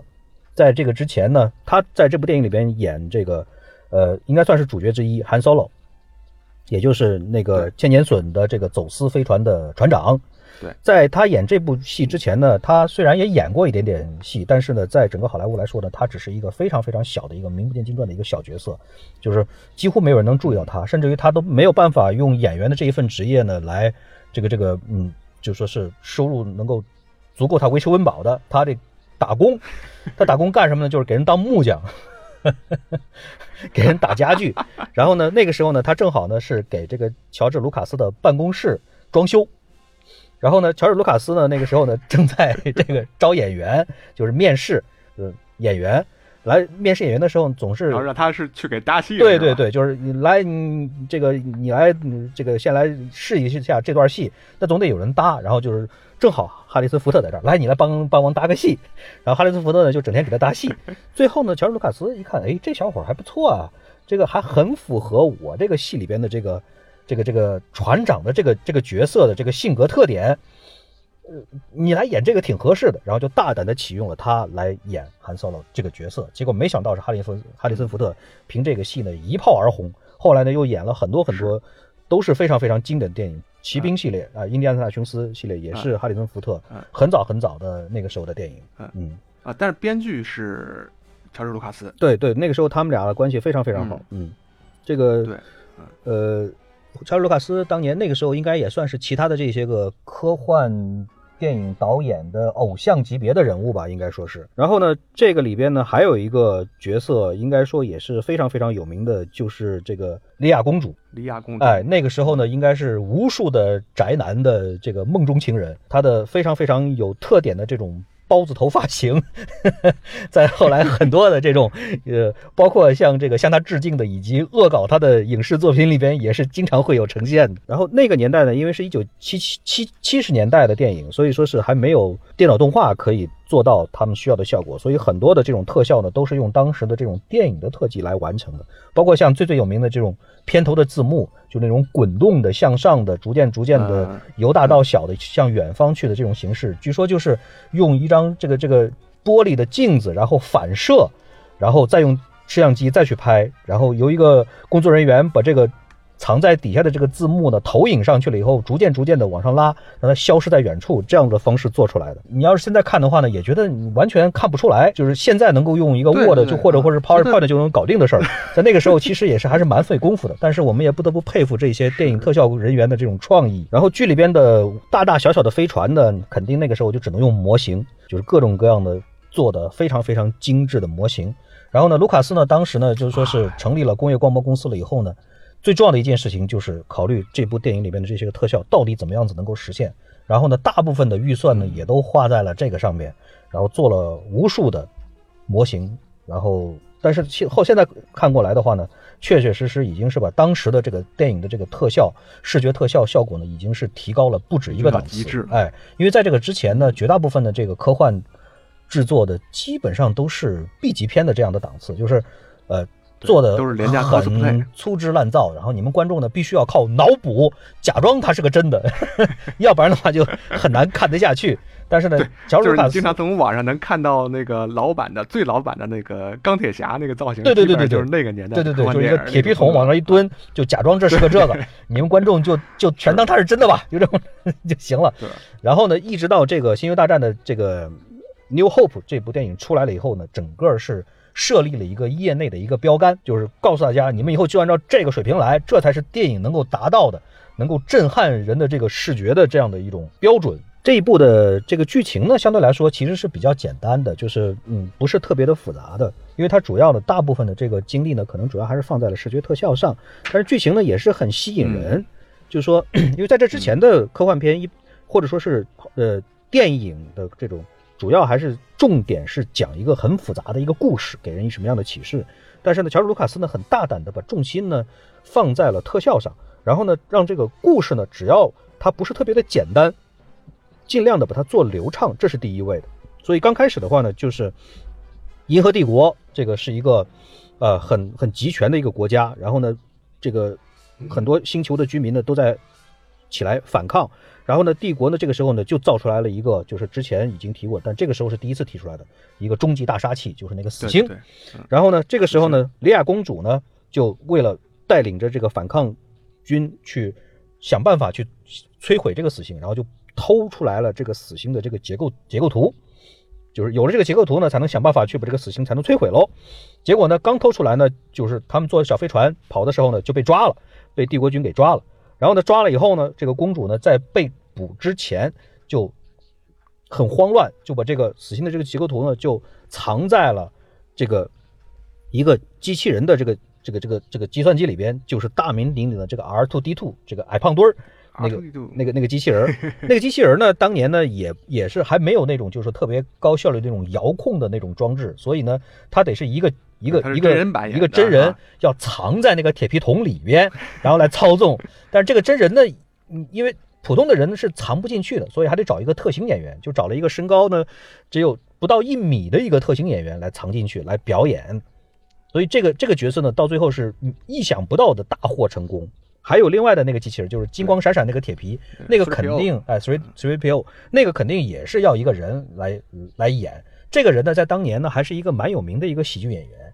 在这个之前呢，他在这部电影里边演这个，呃，应该算是主角之一韩 Solo，也就是那个千年隼的这个走私飞船的船长。对在他演这部戏之前呢，他虽然也演过一点点戏，但是呢，在整个好莱坞来说呢，他只是一个非常非常小的一个名不见经传的一个小角色，就是几乎没有人能注意到他，甚至于他都没有办法用演员的这一份职业呢来这个这个嗯，就说是收入能够足够他维持温饱的，他得打工，他打工干什么呢？就是给人当木匠。给人打家具，然后呢，那个时候呢，他正好呢是给这个乔治·卢卡斯的办公室装修，然后呢，乔治·卢卡斯呢那个时候呢 正在这个招演员，就是面试呃演员来面试演员的时候，总是然后让他是去给搭戏对对，对，就是你来，你这个你来，你这个先来试一下这段戏，那总得有人搭。然后就是正好哈里斯福特在这儿，来你来帮帮忙搭个戏。然后哈里斯福特呢就整天给他搭戏。最后呢，乔治卢卡斯一看，哎，这小伙还不错啊，这个还很符合我这个戏里边的这个这个这个船长的这个这个角色的这个性格特点。呃，你来演这个挺合适的，然后就大胆的启用了他来演韩 Solo 这个角色。结果没想到是哈里森哈里森福特凭这个戏呢一炮而红，后来呢又演了很多很多都是非常非常经典的电影，骑兵系列啊，印第安纳琼斯系列也是哈里森福特嗯。很早很早的那个时候的电影。嗯。嗯，啊，但是编剧是乔治·卢卡斯，对对，那个时候他们俩的关系非常非常好。嗯，这个对，呃，乔治·卢卡斯当年那个时候应该也算是其他的这些个科幻电影导演的偶像级别的人物吧，应该说是。然后呢，这个里边呢还有一个角色，应该说也是非常非常有名的，就是这个莉亚公主。莉亚公主，哎，那个时候呢，应该是无数的宅男的这个梦中情人，她的非常非常有特点的这种包子头发型，在后来很多的这种呃，包括像这个向他致敬的以及恶搞他的影视作品里边，也是经常会有呈现的。然后那个年代呢，因为是一九七七七七十年代的电影，所以说是还没有电脑动画可以做到他们需要的效果，所以很多的这种特效呢，都是用当时的这种电影的特技来完成的。包括像最最有名的这种片头的字幕，就那种滚动的向上的，逐渐逐渐的嗯由大到小的向远方去的这种形式，据说就是用一张这个这个玻璃的镜子，然后反射，然后再用摄像机再去拍，然后由一个工作人员把这个藏在底下的这个字幕呢投影上去了以后，逐渐逐渐的往上拉，让它消失在远处，这样的方式做出来的。你要是现在看的话呢，也觉得你完全看不出来，就是现在能够用一个 Word 就或者或者嗯 PowerPoint 就能搞定的事儿，在那个时候其实也是还是蛮费功夫的。但是我们也不得不佩服这些电影特效人员的这种创意。然后剧里边的大大小小的飞船呢，肯定那个时候就只能用模型，就是各种各样的做的非常非常精致的模型。然后呢，卢卡斯呢，当时呢，就是说是成立了工业光魔公司了以后呢，最重要的一件事情就是考虑这部电影里面的这些个特效到底怎么样子能够实现。然后呢，大部分的预算呢也都花在了这个上面，然后做了无数的模型。然后，但是现后现在看过来的话呢，确确实实已经是把当时的这个电影的这个特效、视觉特效效果呢，已经是提高了不止一个档次。极致哎，因为在这个之前呢，绝大部分的这个科幻制作的基本上都是 B 级片的这样的档次，就是呃做的都是廉价很粗制滥造，然后你们观众呢必须要靠脑补假装它是个真的，要不然的话就很难看得下去。但是呢，就是你经常从网上能看到那个老版的、最老版的那个钢铁侠那个造型，对对对对就是那个年代对对对，就是一个铁皮桶往那一蹲，就假装这是个这个，你们观众就就全当它是真的吧，就这么就行了。然后呢，一直到这个《星球大战》的这个《New Hope》这部电影出来了以后呢，整个是设立了一个业内的一个标杆，就是告诉大家，你们以后就按照这个水平来，这才是电影能够达到的，能够震撼人的这个视觉的这样的一种标准。这一部的这个剧情呢，相对来说其实是比较简单的，就是嗯，不是特别的复杂的，因为它主要的大部分的这个精力呢，可能主要还是放在了视觉特效上，但是剧情呢也是很吸引人，就是说，因为在这之前的科幻片一或者说是呃电影的这种，主要还是重点是讲一个很复杂的一个故事，给人以什么样的启示。但是呢，乔治卢卡斯呢很大胆的把重心呢放在了特效上，然后呢让这个故事呢只要它不是特别的简单，尽量的把它做流畅，这是第一位的。所以刚开始的话呢，就是银河帝国这个是一个呃很很集权的一个国家，然后呢，这个很多星球的居民呢都在起来反抗，然后呢，帝国呢这个时候呢就造出来了一个，就是之前已经提过，但这个时候是第一次提出来的一个终极大杀器，就是那个死星。对对然后呢，这个时候呢，莉亚公主呢就为了带领着这个反抗军去想办法去摧毁这个死星，然后就偷出来了这个死星的这个结构结构图，就是有了这个结构图呢，才能想办法去把这个死星才能摧毁喽。结果呢，刚偷出来呢，就是他们坐小飞船跑的时候呢，就被抓了，被帝国军给抓了。然后呢，抓了以后呢，这个公主呢，在被捕之前就很慌乱，就把这个死星的这个结构图呢，就藏在了这个一个机器人的这个这个这个这个计算机里边，就是大名鼎鼎的这个 R2D2 这个矮胖墩儿。那个那个那个机器人，那个机器人呢，当年呢也也是还没有那种就是特别高效率的那种遥控的那种装置，所以呢，它得是一个一个一个人版一个真人要藏在那个铁皮桶里边，然后来操纵。但是这个真人呢，嗯因为普通的人是藏不进去的，所以还得找一个特型演员，就找了一个身高呢只有不到一米的一个特型演员来藏进去来表演。所以这个这个角色呢，到最后是嗯意想不到的大获成功。还有另外的那个机器人，就是金光闪闪那个铁皮，那个肯定哎，three three PO 那个肯定也是要一个人来来演。这个人呢，在当年呢，还是一个蛮有名的一个喜剧演员，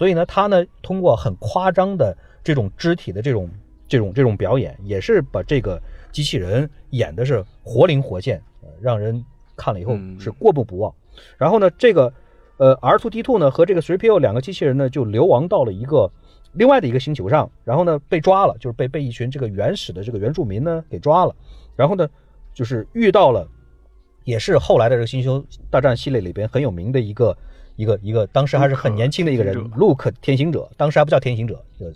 所以呢，他呢通过很夸张的这种肢体的这种这种这种表演，也是把这个机器人演的是活灵活现，呃让人看了以后嗯是过目不忘。然后呢，这个呃 R2D2 呢和这个 3PO 两个机器人呢就流亡到了一个另外的一个星球上，然后呢被抓了，就是被被一群这个原始的这个原住民呢给抓了，然后呢就是遇到了，也是后来的这个星球大战系列里边很有名的一个一个一个，当时还是很年轻的一个人 Luke 天行者，当时还不叫天行者，就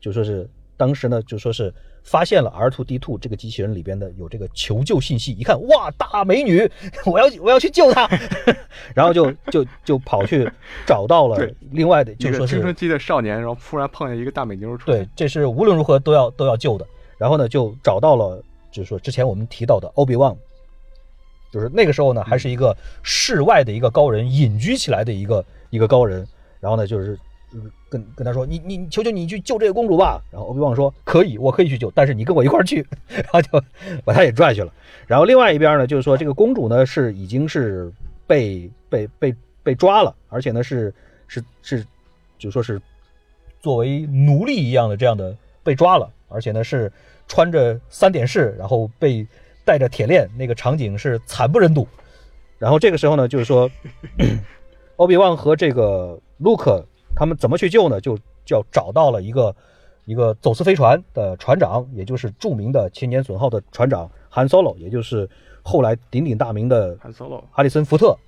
就说是当时呢就说是发现了 R2D2 这个机器人里边的有这个求救信息，一看哇大美女，我要我要去救她，然后就就就跑去找到了另外的，一就说是个青春期的少年，然后突然碰见一个大美妞出对，，这是无论如何都要都要救的。然后呢，就找到了，就是说之前我们提到的欧比旺，就是那个时候呢，还是一个世外的一个高人，隐居起来的一个一个高人。然后呢，就是就是跟跟他说：“你你求求你去救这个公主吧。”然后欧比旺说：“可以，我可以去救，但是你跟我一块儿去。”然后就把他也拽去了。然后另外一边呢，就是说这个公主呢是已经是被被被被抓了，而且呢是是是，就说是作为奴隶一样的这样的被抓了，而且呢是穿着三点式，然后被带着铁链，那个场景是惨不忍睹。然后这个时候呢，就是说 欧比旺和这个卢克他们怎么去救呢？就叫找到了一个一个走私飞船的船长，也就是著名的千年隼号的船长韩 Solo，也就是后来鼎鼎大名的韩 Solo，哈里森福特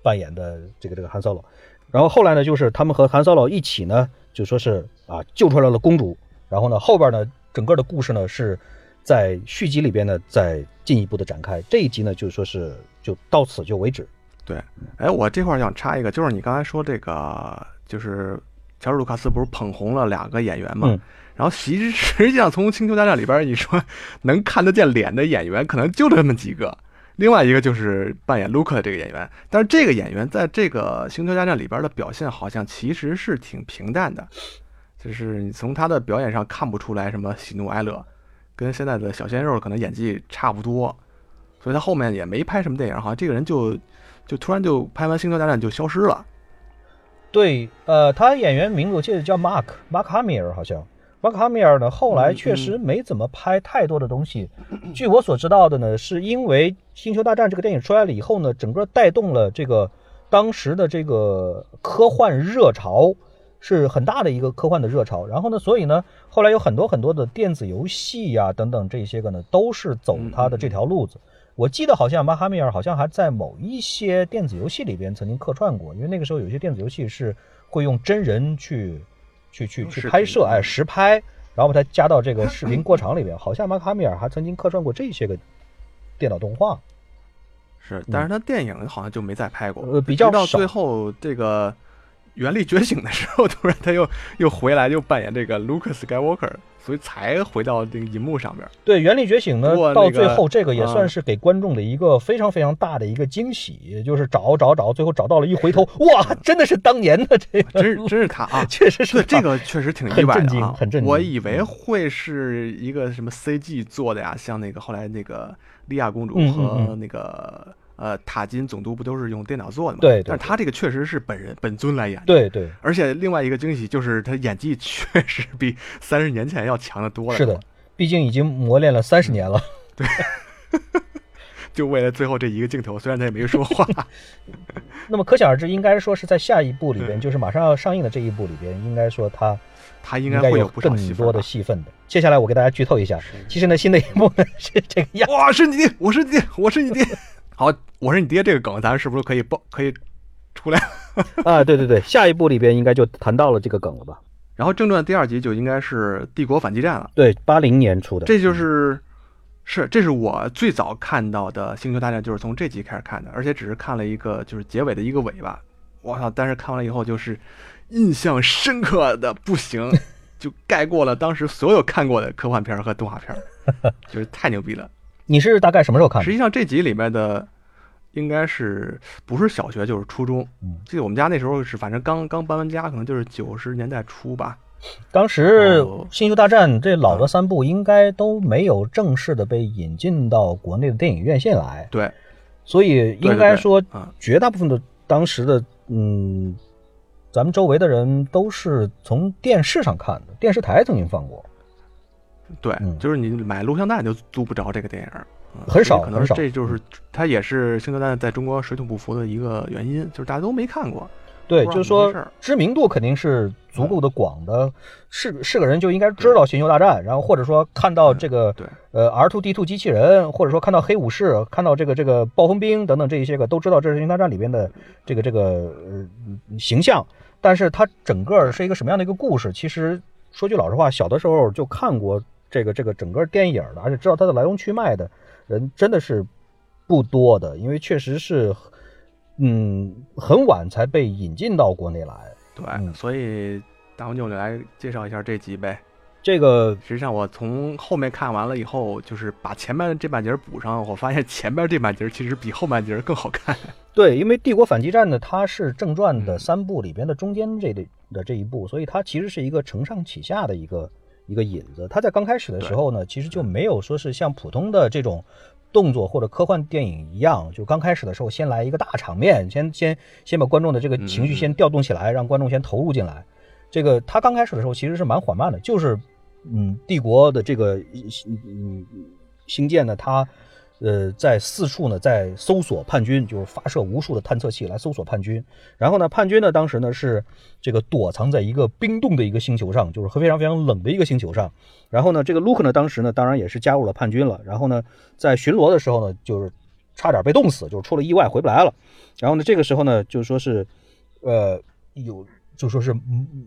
扮演的这个这个韩 Solo。然后后来呢，就是他们和韩 Solo 一起呢，就说是啊救出来了公主。然后呢，后边呢整个的故事呢是在续集里边呢再进一步的展开。这一集呢就说是就到此就为止。对，哎，我这块儿想插一个，就是你刚才说这个，就是乔治·卢卡斯不是捧红了两个演员嘛？嗯然后其实 实际上从《星球大战》里边，你说 能看得见脸的演员，可能就这么几个。另外一个就是扮演卢克的这个演员，但是这个演员在这个《星球大战》里边的表现好像其实是挺平淡的，就是你从他的表演上看不出来什么喜怒哀乐，跟现在的小鲜肉可能演技差不多，所以他后面也没拍什么电影，好像这个人就就突然就拍完《星球大战》就消失了。对，呃，他演员名字我记得叫 Mark Mark Hamill，好像 Mark Hamill 呢，后来确实没怎么拍太多的东西。据我所知道的呢，是因为《星球大战》这个电影出来了以后呢，整个带动了这个当时的这个科幻热潮，是很大的一个科幻的热潮。然后呢，所以呢，后来有很多很多的电子游戏呀、等等这些个呢，都是走他的这条路子。我记得好像马哈米尔好像还在某一些电子游戏里边曾经客串过，因为那个时候有些电子游戏是会用真人去去去去拍摄，哎，实拍，然后把它加到这个视频过场里边。好像马哈米尔还曾经客串过这些个电脑动画。是，但是他电影好像就没再拍过，呃比较少到最后这个原力觉醒的时候，突然他又又回来，又扮演这个 Luke Skywalker，所以才回到这个银幕上边。对《原力觉醒》呢到最后这个也啊算是给观众的一个非常非常大的一个惊喜，就是找找找，最后找到了，一回头，哇，真的是当年的这个，真是真是他啊！确实是对，这个确实挺意外的啊！惊很震惊我以为会是一个什么 CG 做的呀，像那个后来那个莉亚公主和嗯那个、呃塔金总督不都是用电脑做的吗？对对但是他这个确实是本人本尊来演的。对对，而且另外一个惊喜就是他演技确实比三十年前要强的多了。是的，，毕竟已经磨练了三十年了。对 就为了最后这一个镜头，虽然他也没说话。那么可想而知，应该说是在下一部里边，就是马上要上映的这一部里边，应该说他他应应该会不少更多的戏份的。接下来我给大家剧透一下，其实呢，新的一幕呢是这个样。哇，是你爹，我是你爹，我是你爹。好，我是你爹这个梗，咱是不是可以爆可以出来？啊，对对对，下一部里边应该就谈到了这个梗了吧？然后正传第二集就应该是帝国反击战了，对，八零年出的。这就是是这是我最早看到的《星球大战》，就是从这集开始看的，而且只是看了一个就是结尾的一个尾巴。我操！但是看完了以后就是印象深刻的不行，就盖过了当时所有看过的科幻片儿和动画片儿，就是太牛逼了。你是大概什么时候看的？实际上这集里面的应该是不是小学就是初中。嗯，记得我们家那时候是反正刚刚搬完家，可能就是九十年代初吧。当时哦《星球大战》这老的三部应该都没有正式的被引进到国内的电影院线来，对，所以应该说绝大部分的当时的嗯，咱们周围的人都是从电视上看的，电视台曾经放过。对，嗯就是你买录像带就租不着这个电影很少可能很少这就是它也是《星球大战》在中国水土不服的一个原因，就是大家都没看过。对，就是说知名度肯定是足够的广的，是是个人就应该知道《星球大战》，然后或者说看到这个对，呃 R two D two 机器人，或者说看到黑武士，看到这个这个暴风兵等等这一些个，都知道这是《星球大战》里边的这个这个呃形象。但是它整个是一个什么样的一个故事？其实说句老实话，小的时候就看过这个这个整个电影的，而且知道它的来龙去脉的人真的是不多的，因为确实是嗯很晚才被引进到国内来。对，嗯所以大黄牛你来介绍一下这集呗。这个实际上我从后面看完了以后，就是把前面这半截补上，我发现前面这半截其实比后半截更好看。对，因为《帝国反击战》呢，它是正传嗯的三部里边的中间这的的这一部，所以它其实是一个承上启下的一个一个引子。它在刚开始的时候呢，其实就没有说是像普通的这种动作或者科幻电影一样，就刚开始的时候先来一个大场面，先先先把观众的这个情绪先调动起来，让观众先投入进来。这个它刚开始的时候其实是蛮缓慢的，就是嗯，帝国的这个嗯嗯星舰呢，它呃在四处呢在搜索叛军，就是发射无数的探测器来搜索叛军。然后呢，叛军呢当时呢是这个躲藏在一个冰冻的一个星球上，就是非常非常冷的一个星球上。然后呢，这个卢克呢当时呢当然也是加入了叛军了。然后呢，在巡逻的时候呢，就是差点被冻死，就是出了意外回不来了。然后呢，这个时候呢，就说是呃有就说是嗯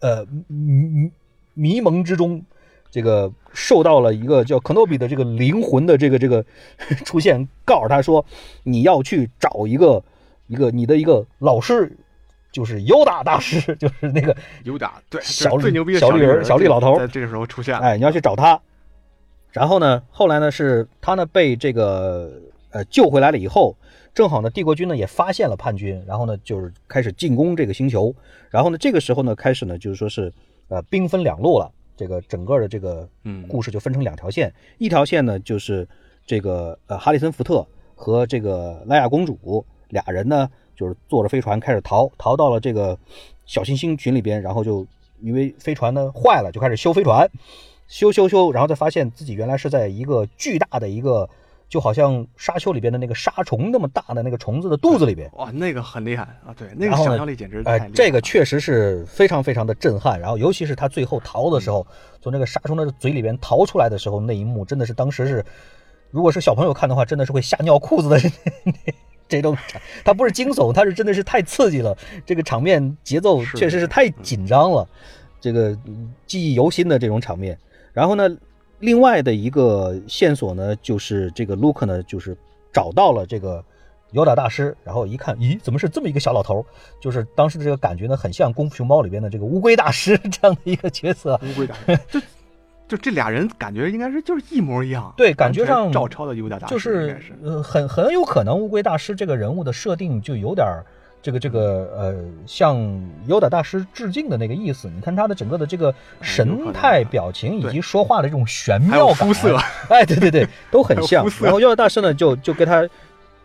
呃迷迷蒙之中。这个受到了一个叫肯诺比的这个灵魂的这个这个 出现，告诉他说，你要去找一个一个你的一个老师，就是尤达大师，就是那个尤达，对，小这是最牛逼的小绿人人，小绿老头在这个时候出现了。哎，你要去找他。然后呢，后来呢是他呢被这个呃救回来了以后，正好呢帝国军呢也发现了叛军，然后呢就是开始进攻这个星球。然后呢这个时候呢开始呢就是说是呃兵分两路了，这个整个的这个嗯故事就分成两条线，一条线呢就是这个呃哈里森福特和这个莱娅公主俩人呢就是坐着飞船开始逃，逃到了这个小行星群里边，然后就因为飞船呢坏了，就开始修飞船。修修修，然后再发现自己原来是在一个巨大的一个，就好像沙丘里边的那个沙虫那么大的那个虫子的肚子里边。哇，那个很厉害啊！对，那个想象力简直太哎厉害了。，这个确实是非常非常的震撼。然后，尤其是他最后逃的时候，从那个沙虫的嘴里边逃出来的时候，那一幕真的是当时是，如果是小朋友看的话，真的是会吓尿裤子的这种场。它不是惊悚，它是真的是太刺激了，这个场面节奏是确实是太紧张了，这个嗯记忆犹新的这种场面。然后呢，另外的一个线索呢，就是这个卢克呢，就是找到了这个尤达大师，然后一看，咦，怎么是这么一个小老头？就是当时的这个感觉呢，很像《功夫熊猫》里边的这个乌龟大师这样的一个角色。乌龟大，就就这俩人感觉应该是就是一模一样，对感觉上照抄的尤达大师，就是呃，很很有可能乌龟大师这个人物的设定就有点儿这个这个呃，向尤达大师致敬的那个意思。你看他的整个的这个神态、表情以及说话的这种玄妙感，肤色，哎，对对对，都很像然后尤达大师呢，就就跟他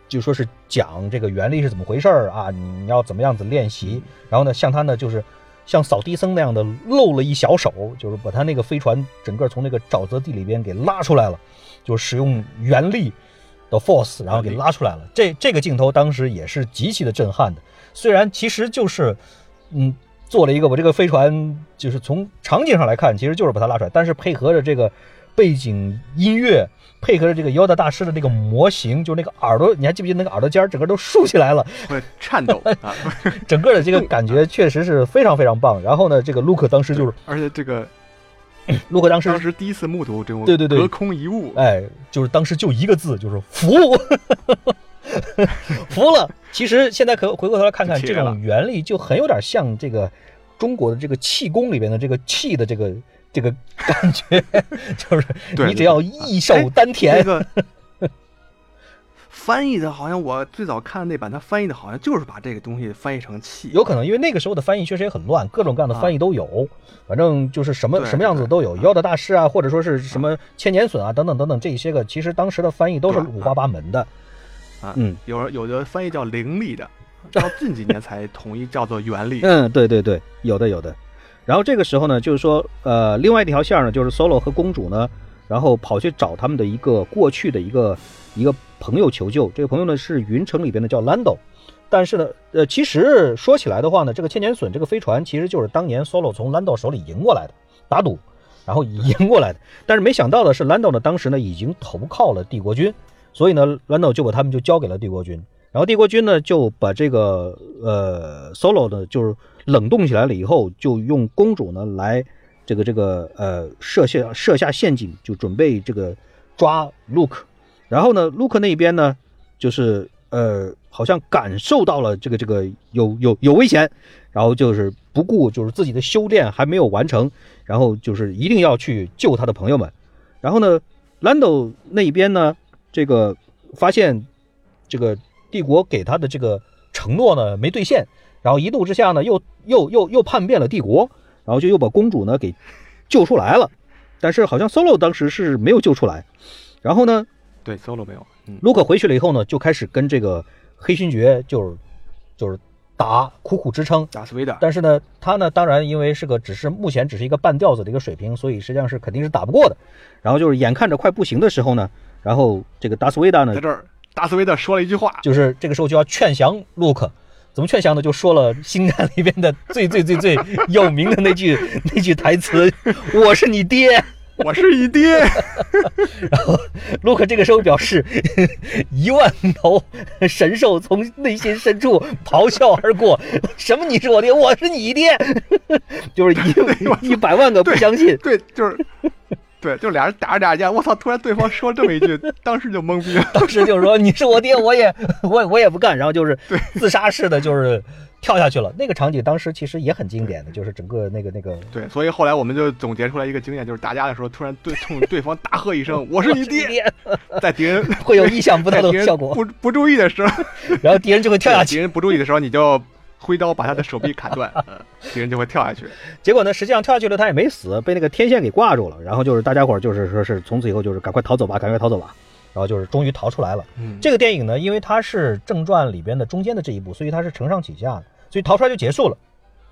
就说是讲这个原理是怎么回事儿啊，你要怎么样子练习。然后呢，像他呢，就是像扫地僧那样的露了一小手，就是把他那个飞船整个从那个沼泽地里边给拉出来了，就使用原力的 force，然后给拉出来了。这这个镜头当时也是极其的震撼的，虽然其实就是嗯。做了一个，我这个飞船就是从场景上来看，其实就是把它拉出来，但是配合着这个背景音乐，配合着这个尤达大师的那个模型，就那个耳朵，你还记不记得那个耳朵尖儿整个都竖起来了？会颤抖 啊！整个的这个感觉确实是非常非常棒。然后呢，这个卢克当时就是，而且这个 卢克当时当时第一次目睹这种对对对隔空一物，哎，就是当时就一个字，就是服，服了。其实现在可回过头来看看，这种原理就很有点像这个中国的这个气功里边的这个气的这个这个感觉，就是你只要益寿哎丹田。那，个翻译的好像我最早看的那版，它翻译的好像就是把这个东西翻译成气，有可能因为那个时候的翻译确实也很乱，各种各样的翻译都有，反正就是什么什么样子都有，妖的大师啊，或者说是什么千年隼啊，等等等等，这些个其实当时的翻译都是五花八门的。啊，嗯有有的翻译叫灵力的，到近几年才统一叫做原力。嗯，对对对，有的有的。然后这个时候呢，就是说，呃，另外一条线呢，就是 Solo 和公主呢，然后跑去找他们的一个过去的一个一个朋友求救。这个朋友呢是云城里边的叫 Lando，但是呢，呃，其实说起来的话呢，这个千年隼这个飞船其实就是当年 Solo 从 Lando 手里赢过来的，打赌，然后赢过来的。但是没想到的是，Lando 呢当时呢已经投靠了帝国军，所以呢兰多就把他们就交给了帝国军。然后帝国军呢就把这个呃 Solo 呢就是冷冻起来了以后，就用公主呢来这个这个呃设下设下陷阱，就准备这个抓 Luke。然后呢，Luke 那边呢就是呃，好像感受到了这个这个有有有危险，然后就是不顾就是自己的修炼还没有完成，然后就是一定要去救他的朋友们。然后呢，兰斗那边呢，这个发现这个帝国给他的这个承诺呢没兑现，然后一怒之下呢，又又又又叛变了帝国，然后就又把公主呢给救出来了。但是好像 Solo 当时是没有救出来。然后呢，对，Solo 没有。嗯，卢克回去了以后呢，就开始跟这个黑勋爵就是就是打，苦苦支撑。打斯维达，但是呢，他呢，当然因为是个只是目前只是一个半吊子的一个水平，所以实际上是肯定是打不过的。然后就是眼看着快不行的时候呢，然后这个达斯维达呢在，这儿，达斯维达说了一句话，就是这个时候就要劝降卢克。怎么劝降呢？就说了《星战》里边的 最最最最有名的那句 那句台词：“我是你爹。”我是你爹。然后卢克这个时候表示，一万头神兽从内心深处咆哮而过：“什么？你是我爹？我是你爹！”就是一一百万个不相信。对，就是，对，就俩人打着打着架，我操！突然对方说这么一句，当时就懵逼了。当时就是说：“你是我爹，我也我我也不干。”然后就是自杀式的，就是跳下去了。那个场景当时其实也很经典的，就是整个那个那个对，所以后来我们就总结出来一个经验，就是打架的时候突然对冲对方大喝一声：“我是你爹！”，在敌人 会有意想不到的效果，不不注意的时候，然后敌人就会跳下去。敌人不注意的时候，你就挥刀把他的手臂砍断，呃 敌人就会跳下去。结果呢，实际上跳下去了，他也没死，被那个天线给挂住了。然后就是大家伙就是说是从此以后就是赶快逃走吧，赶快逃走吧。然后就是终于逃出来了。嗯，这个电影呢，因为它是正传里边的中间的这一部，所以它是承上启下的，所以逃出来就结束了。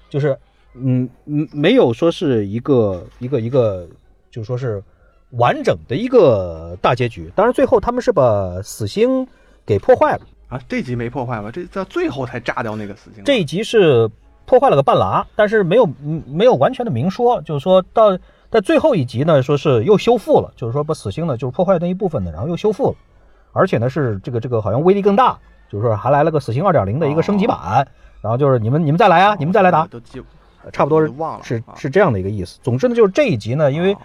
就是嗯嗯，没有说是一个一个一个，就是说是完整的一个大结局。当然最后他们是把死星给破坏了。啊，这集没破坏吧？这到最后才炸掉那个死星。这一集是破坏了个半拉，但是没有嗯没有完全的明说，就是说到在最后一集呢，说是又修复了，就是说把死星呢就是破坏那一部分呢，然后又修复了，而且呢是这个这个好像威力更大，就是说还来了个死星二点零的一个升级版，然后就是你们你们再来啊，你们再来打，都记差不多是忘了是这样的一个意思。总之呢，就是这一集呢，因为哦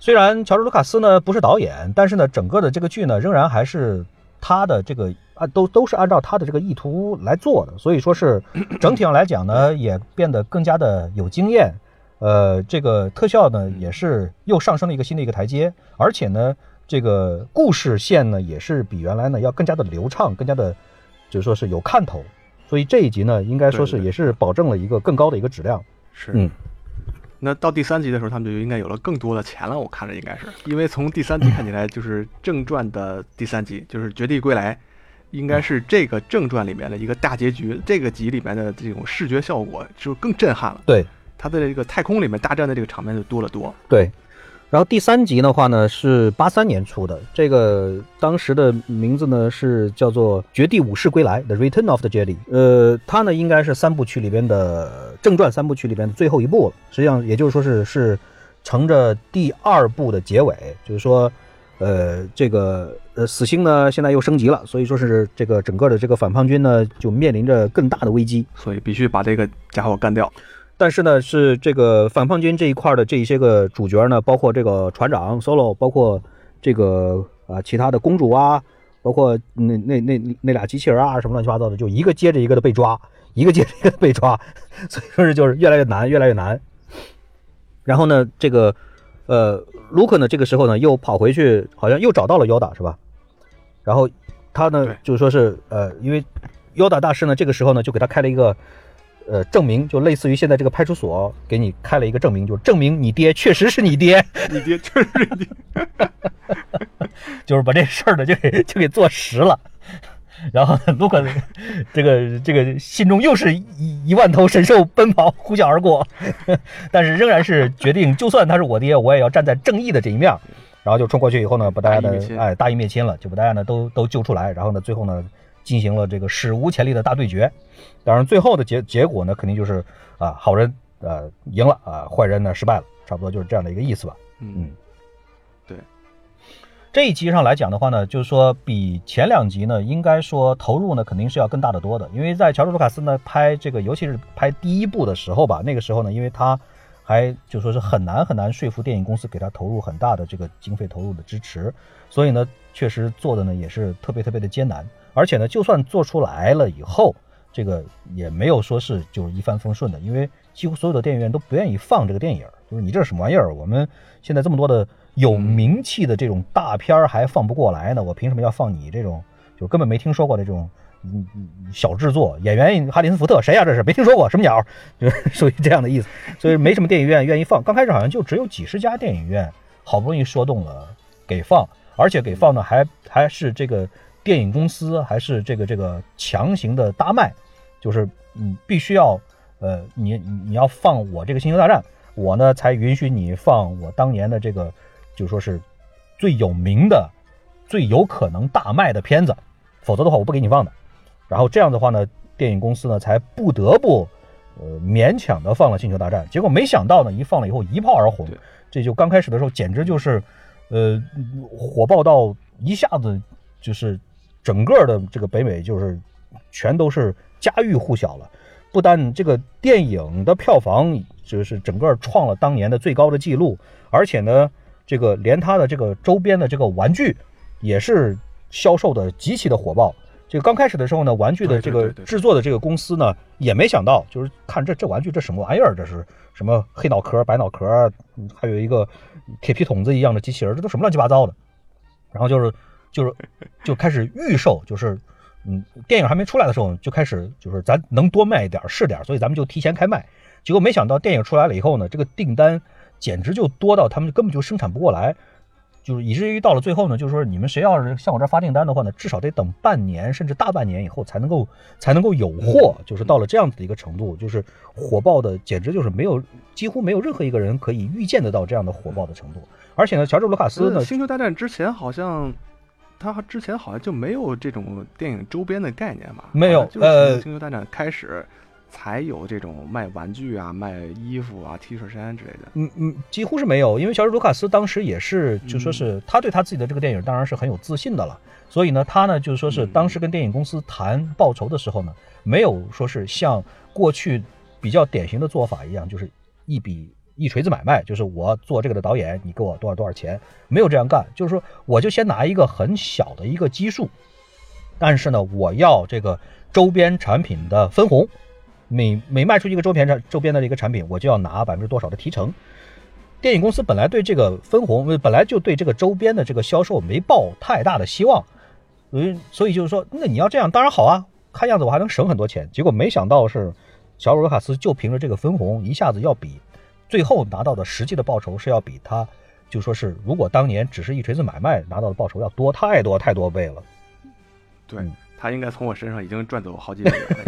虽然乔治·卢卡斯呢不是导演，但是呢，整个的这个剧呢仍然还是他的这个啊都都是按照他的这个意图来做的，所以说是 整体上来讲呢，也变得更加的有经验。呃，这个特效呢也是又上升了一个新的一个台阶，而且呢，这个故事线呢也是比原来呢要更加的流畅，更加的就是说是有看头。所以这一集呢，应该说是也是保证了一个更高的一个质量。是嗯，那到第三集的时候，他们就应该有了更多的钱了。我看着应该是，因为从第三集看起来，就是正传的第三集，就是《绝地归来》，应该是这个正传里面的一个大结局。这个集里面的这种视觉效果就更震撼了。对它在这个太空里面大战的这个场面就多了多。对。然后第三集的话呢是八三年出的，这个当时的名字呢是叫做《绝地武士归来》（The Return of the Jedi）。呃，它呢应该是三部曲里边的正传三部曲里边的最后一部了。实际上也就是说是是乘着第二部的结尾，就是说，呃，这个呃死星呢现在又升级了，所以说是这个整个的这个反叛军呢就面临着更大的危机。所以必须把这个家伙干掉。但是呢，是这个反叛军这一块的这一些个主角呢，包括这个船长 Solo，包括这个啊其他的公主啊，包括那那那那俩机器人啊，什么乱七八糟的，就一个接着一个的被抓，一个接着一个的被抓，所以说是就是越来越难，越来越难。然后呢，这个呃，卢克呢，这个时候呢又跑回去，好像又找到了 Yoda，是吧？然后他呢对就说是呃，因为 Yoda 大师呢，这个时候呢就给他开了一个呃证明，就类似于现在这个派出所给你开了一个证明，就是证明你爹确实是你爹，你爹确实是你爹，就是把这事儿呢就给就给坐实了。然后卢克这个这个心中又是一一万头神兽奔跑呼啸而过，但是仍然是决定，就算他是我爹，我也要站在正义的这一面。然后就冲过去以后呢，把大家的哎大义灭亲了，就把大家呢都都救出来。然后呢，最后呢进行了这个史无前例的大对决。当然，最后的结结果呢，肯定就是啊好人呃赢了啊，坏人呢失败了，差不多就是这样的一个意思吧。嗯，对这一集上来讲的话呢，就是说比前两集呢，应该说投入呢肯定是要更大得多的，因为在乔治·卢卡斯呢拍这个，尤其是拍第一部的时候吧，那个时候呢，因为他还就说是很难很难说服电影公司给他投入很大的这个经费投入的支持，所以呢，确实做的呢也是特别特别的艰难。而且呢，就算做出来了以后，这个也没有说是就是一帆风顺的，因为几乎所有的电影院都不愿意放这个电影，就是你这是什么玩意儿？我们现在这么多的有名气的这种大片儿还放不过来呢，我凭什么要放你这种就根本没听说过的这种嗯嗯小制作？演员哈里森福特谁呀、这是没听说过什么鸟？就是属于这样的意思，所以没什么电影院愿意放。刚开始好像就只有几十家电影院好不容易说动了给放，而且给放呢还还是这个电影公司还是这个这个强行的搭卖，就是嗯必须要呃你你你要放我这个星球大战，我呢才允许你放我当年的这个就说是最有名的、最有可能大卖的片子，否则的话我不给你放的。然后这样的话呢，电影公司呢才不得不呃勉强的放了《星球大战》，结果没想到呢，一放了以后一炮而红，这就刚开始的时候简直就是呃火爆到一下子就是整个的这个北美就是全都是家喻户晓了。不但这个电影的票房就是整个创了当年的最高的记录，而且呢，这个连它的这个周边的这个玩具也是销售的极其的火爆。这个刚开始的时候呢，玩具的这个制作的这个公司呢，也没想到，就是看这这玩具这什么玩意儿，这是什么黑脑壳、白脑壳，嗯还有一个铁皮筒子一样的机器人，这都什么乱七八糟的。然后就是就是就开始预售，就是嗯，电影还没出来的时候就开始就是咱能多卖一点儿是点，所以咱们就提前开卖。结果没想到电影出来了以后呢，这个订单简直就多到他们根本就生产不过来，就是以至于到了最后呢，就是说你们谁要是向我这儿发订单的话呢，至少得等半年甚至大半年以后才能够才能够有货，就是到了这样子的一个程度，就是火爆的简直就是没有几乎没有任何一个人可以预见得到这样的火爆的程度。而且呢，乔治·卢卡斯呢呃，星球大战之前好像，他之前好像就没有这种电影周边的概念吧？没有就是呃星球大战开始才有这种卖玩具啊、卖衣服啊、T 恤衫之类的。嗯嗯，几乎是没有，因为乔治·卢卡斯当时也是就说是他对他自己的这个电影当然是很有自信的了，所以呢，他呢就是说是嗯当时跟电影公司谈报酬的时候呢，没有说是像过去比较典型的做法一样，就是一笔一锤子买卖，就是我做这个的导演，你给我多少多少钱，没有这样干，就是说我就先拿一个很小的一个基数，但是呢，我要这个周边产品的分红，每每卖出一个周边产周边的一个产品，我就要拿百分之多少的提成。电影公司本来对这个分红，本来就对这个周边的这个销售没抱太大的希望，所以所以就是说，那你要这样当然好啊，看样子我还能省很多钱。结果没想到是，小罗卡斯就凭着这个分红，一下子要比最后拿到的实际的报酬是要比他，就说是如果当年只是一锤子买卖拿到的报酬要多太多太多倍了。对、嗯他应该从我身上已经赚走好几。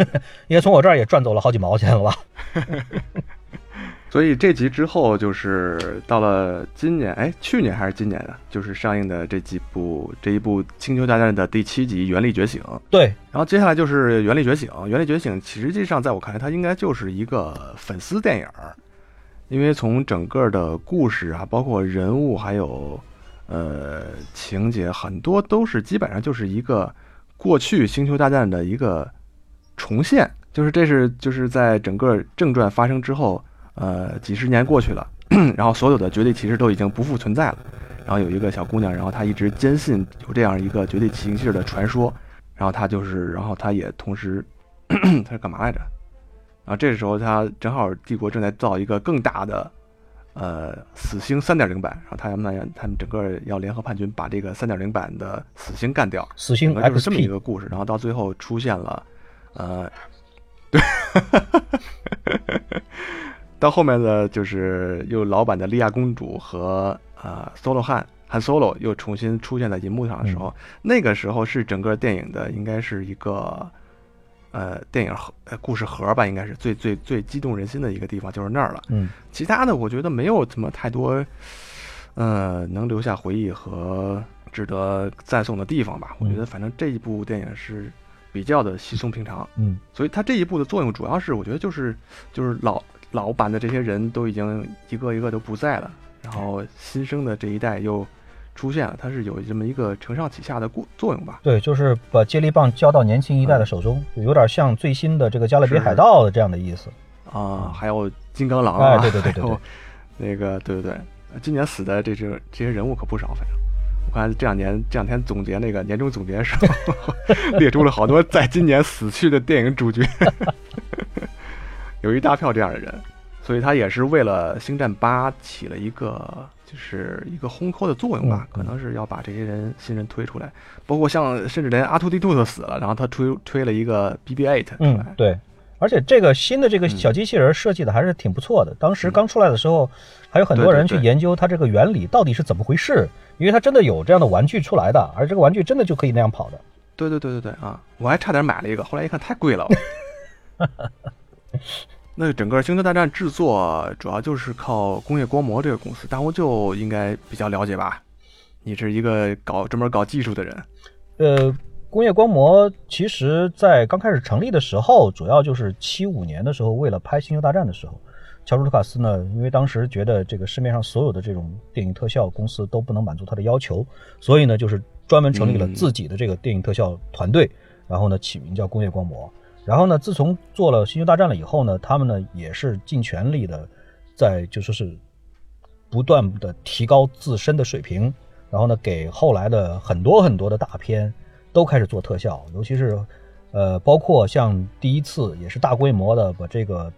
应该从我这儿也赚走了好几毛钱了吧？所以这集之后就是到了今年，哎，去年还是今年啊，就是上映的这几部这一部《星球大战》的第七集《原力觉醒》。对，然后接下来就是《原力觉醒》，《原力觉醒》实际上在我看来，它应该就是一个粉丝电影儿，因为从整个的故事啊，包括人物还有呃情节，很多都是基本上就是一个过去《星球大战》的一个重现，就是这是就是在整个正传发生之后，呃几十年过去了，然后所有的绝对骑士都已经不复存在了，然后有一个小姑娘，然后她一直坚信有这样一个绝对骑士的传说。然后她就是，然后她也同时，她是干嘛来着？然后这时候他正好帝国正在造一个更大的，呃，死星三点零版，然后他们他们整个要联合叛军把这个三点零版的死星干掉，死星就是这么一个故事。然后到最后出现了，呃，对，到后面的就是又老版的莉亚公主和呃 Solo 汉汉 Solo 又重新出现在银幕上的时候，那个时候是整个电影的应该是一个呃电影盒呃故事盒吧，应该是最最最激动人心的一个地方就是那儿了。嗯，其他的我觉得没有什么太多，呃，能留下回忆和值得赞颂的地方吧。我觉得反正这一部电影是比较的稀松平常，嗯，所以它这一部的作用主要是我觉得就是就是老老版的这些人都已经一个一个都不在了，然后新生的这一代又出现了，它是有这么一个承上启下的故作用吧。对，就是把接力棒交到年轻一代的手中，有点像最新的这个《加勒比海盗》的这样的意思。啊，还有金刚狼哎啊，对对对对对那个对对对，今年死的这这这些人物可不少，反正我看这两年这两天总结那个年终总结的时候，列出了好多在今年死去的电影主角，有一大票这样的人，所以他也是为了《星战八》起了一个就是一个烘托的作用吧，嗯可能是要把这些人新人推出来，包括像甚至连阿图蒂兔都死了，然后他推推了一个 BB-8 出嗯来，，对。而且这个新的这个嗯小机器人设计的还是挺不错的。当时刚出来的时候，还有很多人去研究它这个原理到底是怎么回事，因为它真的有这样的玩具出来的，而这个玩具真的就可以那样跑的。对对对对对啊！我还差点买了一个，后来一看太贵了。那整个《星球大战》制作主要就是靠工业光魔这个公司，大红就应该比较了解吧？你是一个搞专门搞技术的人，呃，工业光魔其实在刚开始成立的时候，主要就是七五年的时候，为了拍《星球大战》的时候，乔治卢卡斯呢，因为当时觉得这个市面上所有的这种电影特效公司都不能满足他的要求，所以呢，就是专门成立了嗯自己的这个电影特效团队，然后呢，起名叫工业光魔。然后呢，自从做了《星球大战》了以后呢，他们呢也是尽全力的在就说是不断的提高自身的水平，然后呢，给后来的很多很多的大片都开始做特效，尤其是呃，包括像第一次也是大规模的把这个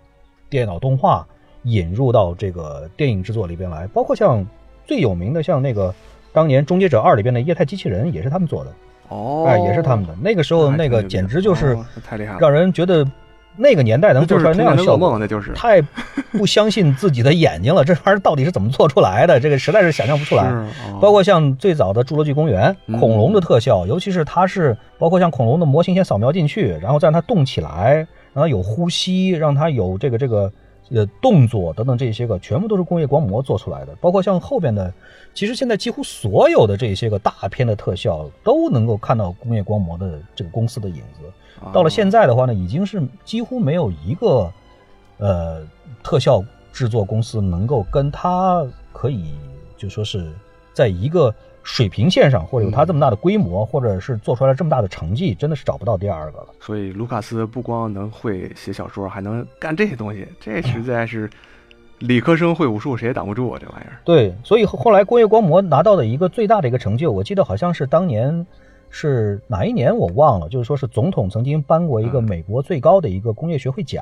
电脑动画引入到这个电影制作里边来，包括像最有名的像那个当年《终结者二》里边的液态机器人也是他们做的，哦，哎，也是他们的。那个时候那个简直就是哦太厉害了，让人觉得那个年代能做出来那样的效果那就是太不相信自己的眼睛了，这玩意儿到底是怎么做出来的？这个实在是想象不出来。包括像最早的《侏罗纪公园》嗯恐龙的特效，尤其是它是包括像恐龙的模型先扫描进去，然后再让它动起来，让它有呼吸，让它有这个这个呃动作等等这些个，全部都是工业光魔做出来的。包括像后边的，其实现在几乎所有的这些个大片的特效都能够看到工业光魔的这个公司的影子。到了现在，在的话呢，已经是几乎没有一个呃特效制作公司能够跟它可以就说是在一个水平线上，或者有他这么大的规模，或者是做出来这么大的成绩，真的是找不到第二个了。所以卢卡斯不光能会写小说，还能干这些东西，这实在是理科生会武术，谁也挡不住啊！这玩意儿。对，所以后后来工业光魔拿到的一个最大的一个成就，我记得好像是当年是哪一年我忘了，就是说是总统曾经颁过一个嗯美国最高的一个工业学会奖，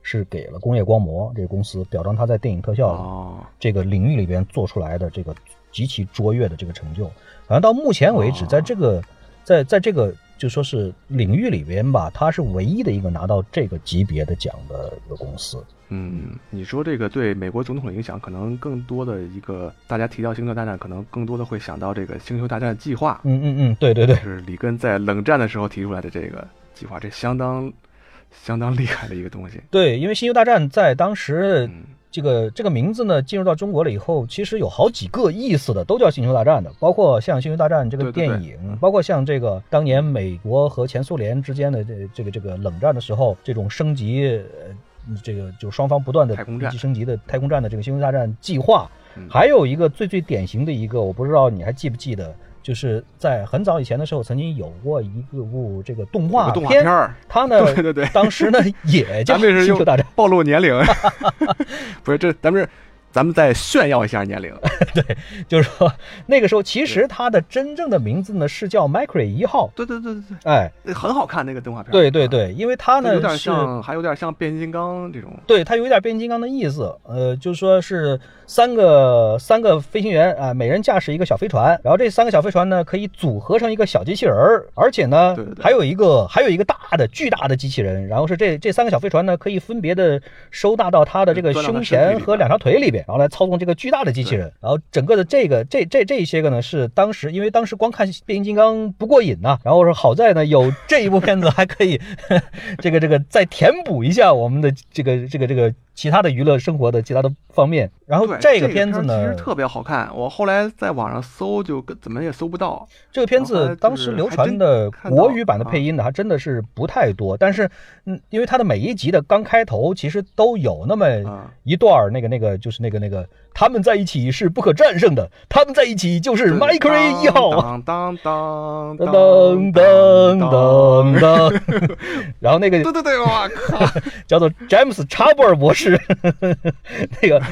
是给了工业光魔这个公司，表彰他在电影特效哦，这个领域里边做出来的这个极其卓越的这个成就。反正到目前为止，哦在这个在在这个就说是领域里边吧，它是唯一的一个拿到这个级别的奖的一个公司。嗯，你说这个对美国总统的影响，可能更多的一个，大家提到《星球大战》，可能更多的会想到这个《星球大战》计划，嗯嗯嗯，对对对就，是里根在冷战的时候提出来的这个计划，这相当相当厉害的一个东西。对，因为《星球大战》在当时嗯，这个这个名字呢进入到中国了以后，其实有好几个意思的，都叫《星球大战》的，包括像《星球大战》这个对对对电影，包括像这个当年美国和前苏联之间的这这个这个冷战的时候，这种升级，呃，这个就双方不断的太空战一级升级的太空战的这个《星球大战》计划，嗯还有一个最最典型的一个，我不知道你还记不记得。就是在很早以前的时候，曾经有过一个部这个动画动画片儿，它呢，对对对。当时呢也 叫星球大战》，暴露年龄，不是这咱们是咱们再炫耀一下年龄。对就是说那个时候其实它的真正的名字呢是叫 Micro 一号，对对对对哎，对，很好看那个动画片。对对对，因为它呢，有点。像，还有点像变形金刚这种。对，它有一点变形金刚的意思，呃，就是说是三个三个飞行员啊、每人驾驶一个小飞船，然后这三个小飞船呢可以组合成一个小机器人儿，而且呢还有一个还有一个大的巨大的机器人，然后是这这三个小飞船呢可以分别的收纳到它的这个胸前和两条腿里边，然后来操纵这个巨大的机器人，然后整个的这个这这这一些个呢是当时因为当时光看变形金刚不过瘾呐、然后说好在呢有这一部片子还可以 这个这个再填补一下我们的这个这个这个其他的娱乐生活的其他的方面。然后，这个片子呢，其实特别好看。我后来在网上搜，就跟怎么也搜不到。这个片子当时流传的国语版的啊配音呢还真的是不太多，但是嗯，因为它的每一集的刚开头其实都有那么啊一段儿那个那个就是那个那个他们在一起是不可战胜的，他们在一起就是 Micro 一号。当当当噔噔噔噔噔，然后那个对对对，我靠！叫做詹姆斯查布尔博士是 那个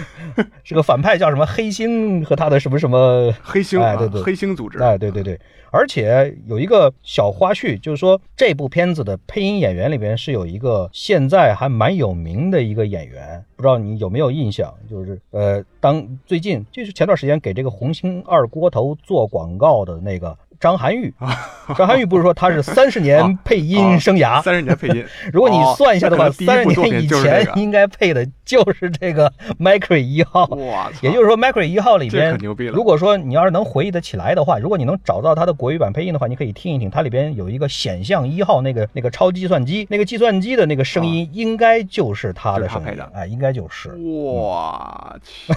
是个反派叫什么黑星和他的什么什么黑星，哎对对黑星组织，哎，对对对，而且有一个小花絮，就是说这部片子的配音演员里边是有一个现在还蛮有名的一个演员，不知道你有没有印象？就是呃，当最近就是前段时间给这个红星二锅头做广告的那个。张涵予，张涵予不是说他是 三十年配音生涯，三十年配音。如果你算一下的话，三十年以前应该配的就是这个 Macri 一号。哇也就是说，Macri 一号里边。如果说你要是能回忆得起来的话，如果你能找到他的国语版配音的话，你可以听一听，它里边有一个显像一号那个那个超计算机，那个计算机的那个声音，应该就是他的声音。哎，应该就是。我去，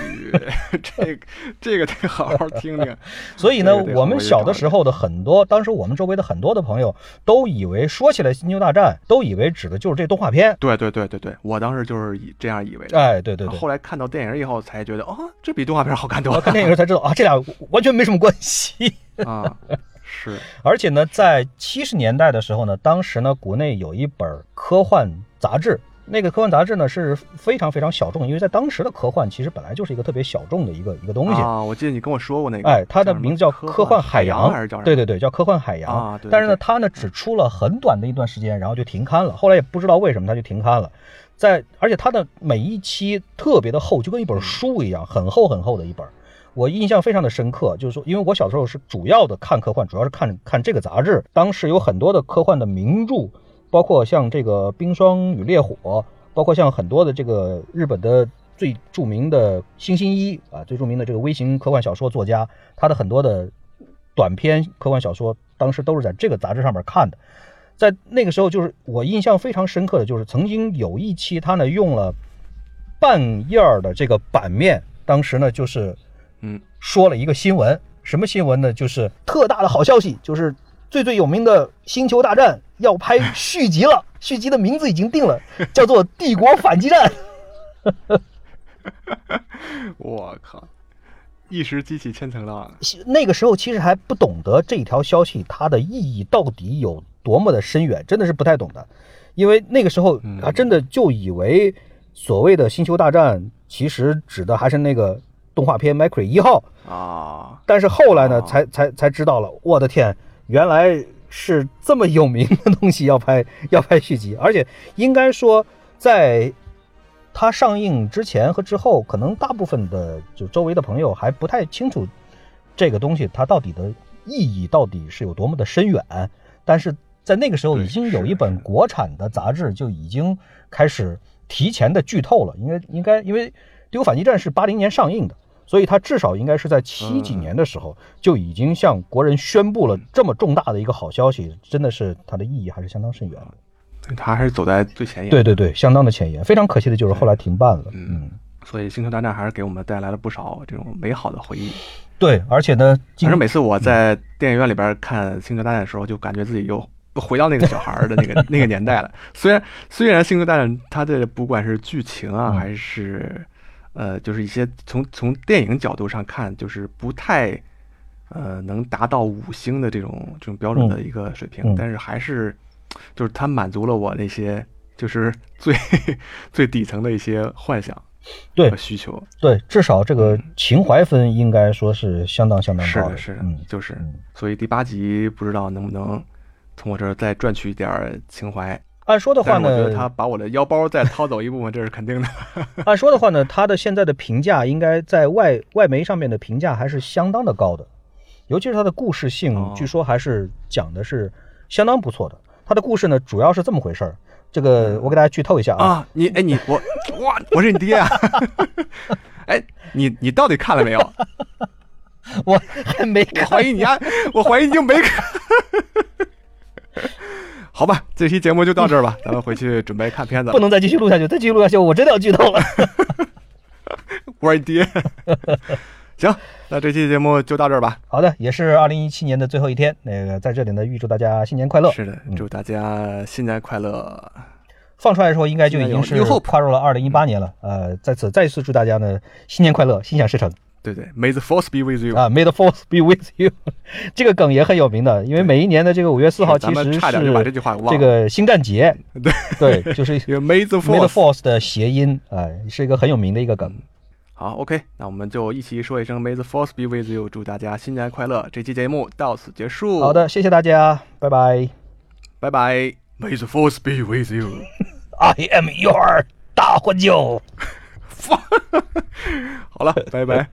这个这个得好好听听。所以呢，我们小的时候的。很多当时我们周围的很多的朋友都以为说起来《星球大战》，都以为指的就是这动画片。对对对对对，我当时就是以这样以为的。哎，对对对。后来看到电影以后，才觉得哦，这比动画片好看多了。看电影时才知道啊，这俩完全没什么关系 啊。是。而且呢，在七十年代的时候呢，当时呢，国内有一本科幻杂志。那个科幻杂志呢是非常非常小众，因为在当时的科幻其实本来就是一个特别小众的一个一个东西啊。我记得你跟我说过那个，哎，它的名字叫科幻海洋，还是叫对对对，叫科幻海洋啊。但是呢，它呢只出了很短的一段时间，然后就停刊了。后来也不知道为什么它就停刊了。在而且它的每一期特别的厚，就跟一本书一样，很厚很厚的一本。我印象非常的深刻，就是说，因为我小时候是主要的看科幻，主要是看看这个杂志。当时有很多的科幻的名著，包括像这个《冰霜与烈火》。包括像很多的这个日本的最著名的星星一啊，最著名的这个微型科幻小说作家，他的很多的短篇科幻小说，当时都是在这个杂志上面看的。在那个时候，就是我印象非常深刻的就是曾经有一期他呢用了半页的这个版面，当时呢就是嗯说了一个新闻，什么新闻呢？就是特大的好消息，就是最最有名的《星球大战》要拍续集了。续集的名字已经定了，叫做《帝国反击战》。我靠！一时激起千层浪。那个时候其实还不懂得这条消息它的意义到底有多么的深远，真的是不太懂的。因为那个时候他真的就以为所谓的《星球大战》其实指的还是那个动画片《Macri 一号》啊。但是后来呢，才才才知道了，我的天，原来。是这么有名的东西要拍 要拍续集，而且应该说，在它上映之前和之后，可能大部分的就周围的朋友还不太清楚这个东西它到底的意义到底是有多么的深远。但是在那个时候，已经有一本国产的杂志就已经开始提前的剧透了，应该应该因为《帝国反击战》是八零年上映的。所以，他至少应该是在七几年的时候就已经向国人宣布了这么重大的一个好消息，真的是它的意义还是相当深远的。他还是走在最前沿。对对对，相当的前沿。非常可惜的就是后来停办了。嗯，所以《星球大战》还是给我们带来了不少这种美好的回忆。对，而且呢，反正每次我在电影院里边看《星球大战》的时候，就感觉自己又回到那个小孩的那个 那个年代了。虽然虽然《星球大战》它的不管是剧情啊，还是呃，就是一些从从电影角度上看，就是不太，呃，能达到五星的这种这种标准的一个水平，但是还是，就是它满足了我那些就是最 最底层的一些幻想，对需求，对，至少这个情怀分应该说是相当相当高的，是的是的，就是，所以第八集不知道能不能从我这儿再赚取一点情怀。按说的话呢，我觉得他把我的腰包再掏走一部分，这是肯定的。按说的话呢，他的现在的评价应该在外外媒上面的评价还是相当的高的，尤其是他的故事性，据说还是讲的是相当不错的。他的故事呢，主要是这么回事儿。这个我给大家剧透一下啊，你哎你我哇，我是你爹啊！哎，你你到底看了没有？我还没看，怀疑你啊，我怀疑你就没看。好吧，这期节目就到这儿吧，咱们回去准备看片子。不能再继续录下去，再继续录下去，我真的要剧透了。我爹。行，那这期节目就到这儿吧。好的，也是二零一七年的最后一天，那个在这里呢，预祝大家新年快乐。是的，祝大家新年快乐。放出来的时候，应该就已经是跨入了二零一八年了。呃，在此再一次祝大家呢新年快乐，心想事成。对对，May the Force be with you 啊，May the Force be with you，这个梗也很有名的，因为每一年的这个五月四号其咱实差点就把这句话忘了。这个星战节，对对，就是因为 May the Force。的谐音，哎，是一个很有名的一个梗。好，OK，那我们就一起说一声 May the Force be with you，祝大家新年快乐。这期节目到此结束。好，的，谢谢大家，拜拜。拜拜。May the Force be with you。I am your 大混舅。好了，拜拜。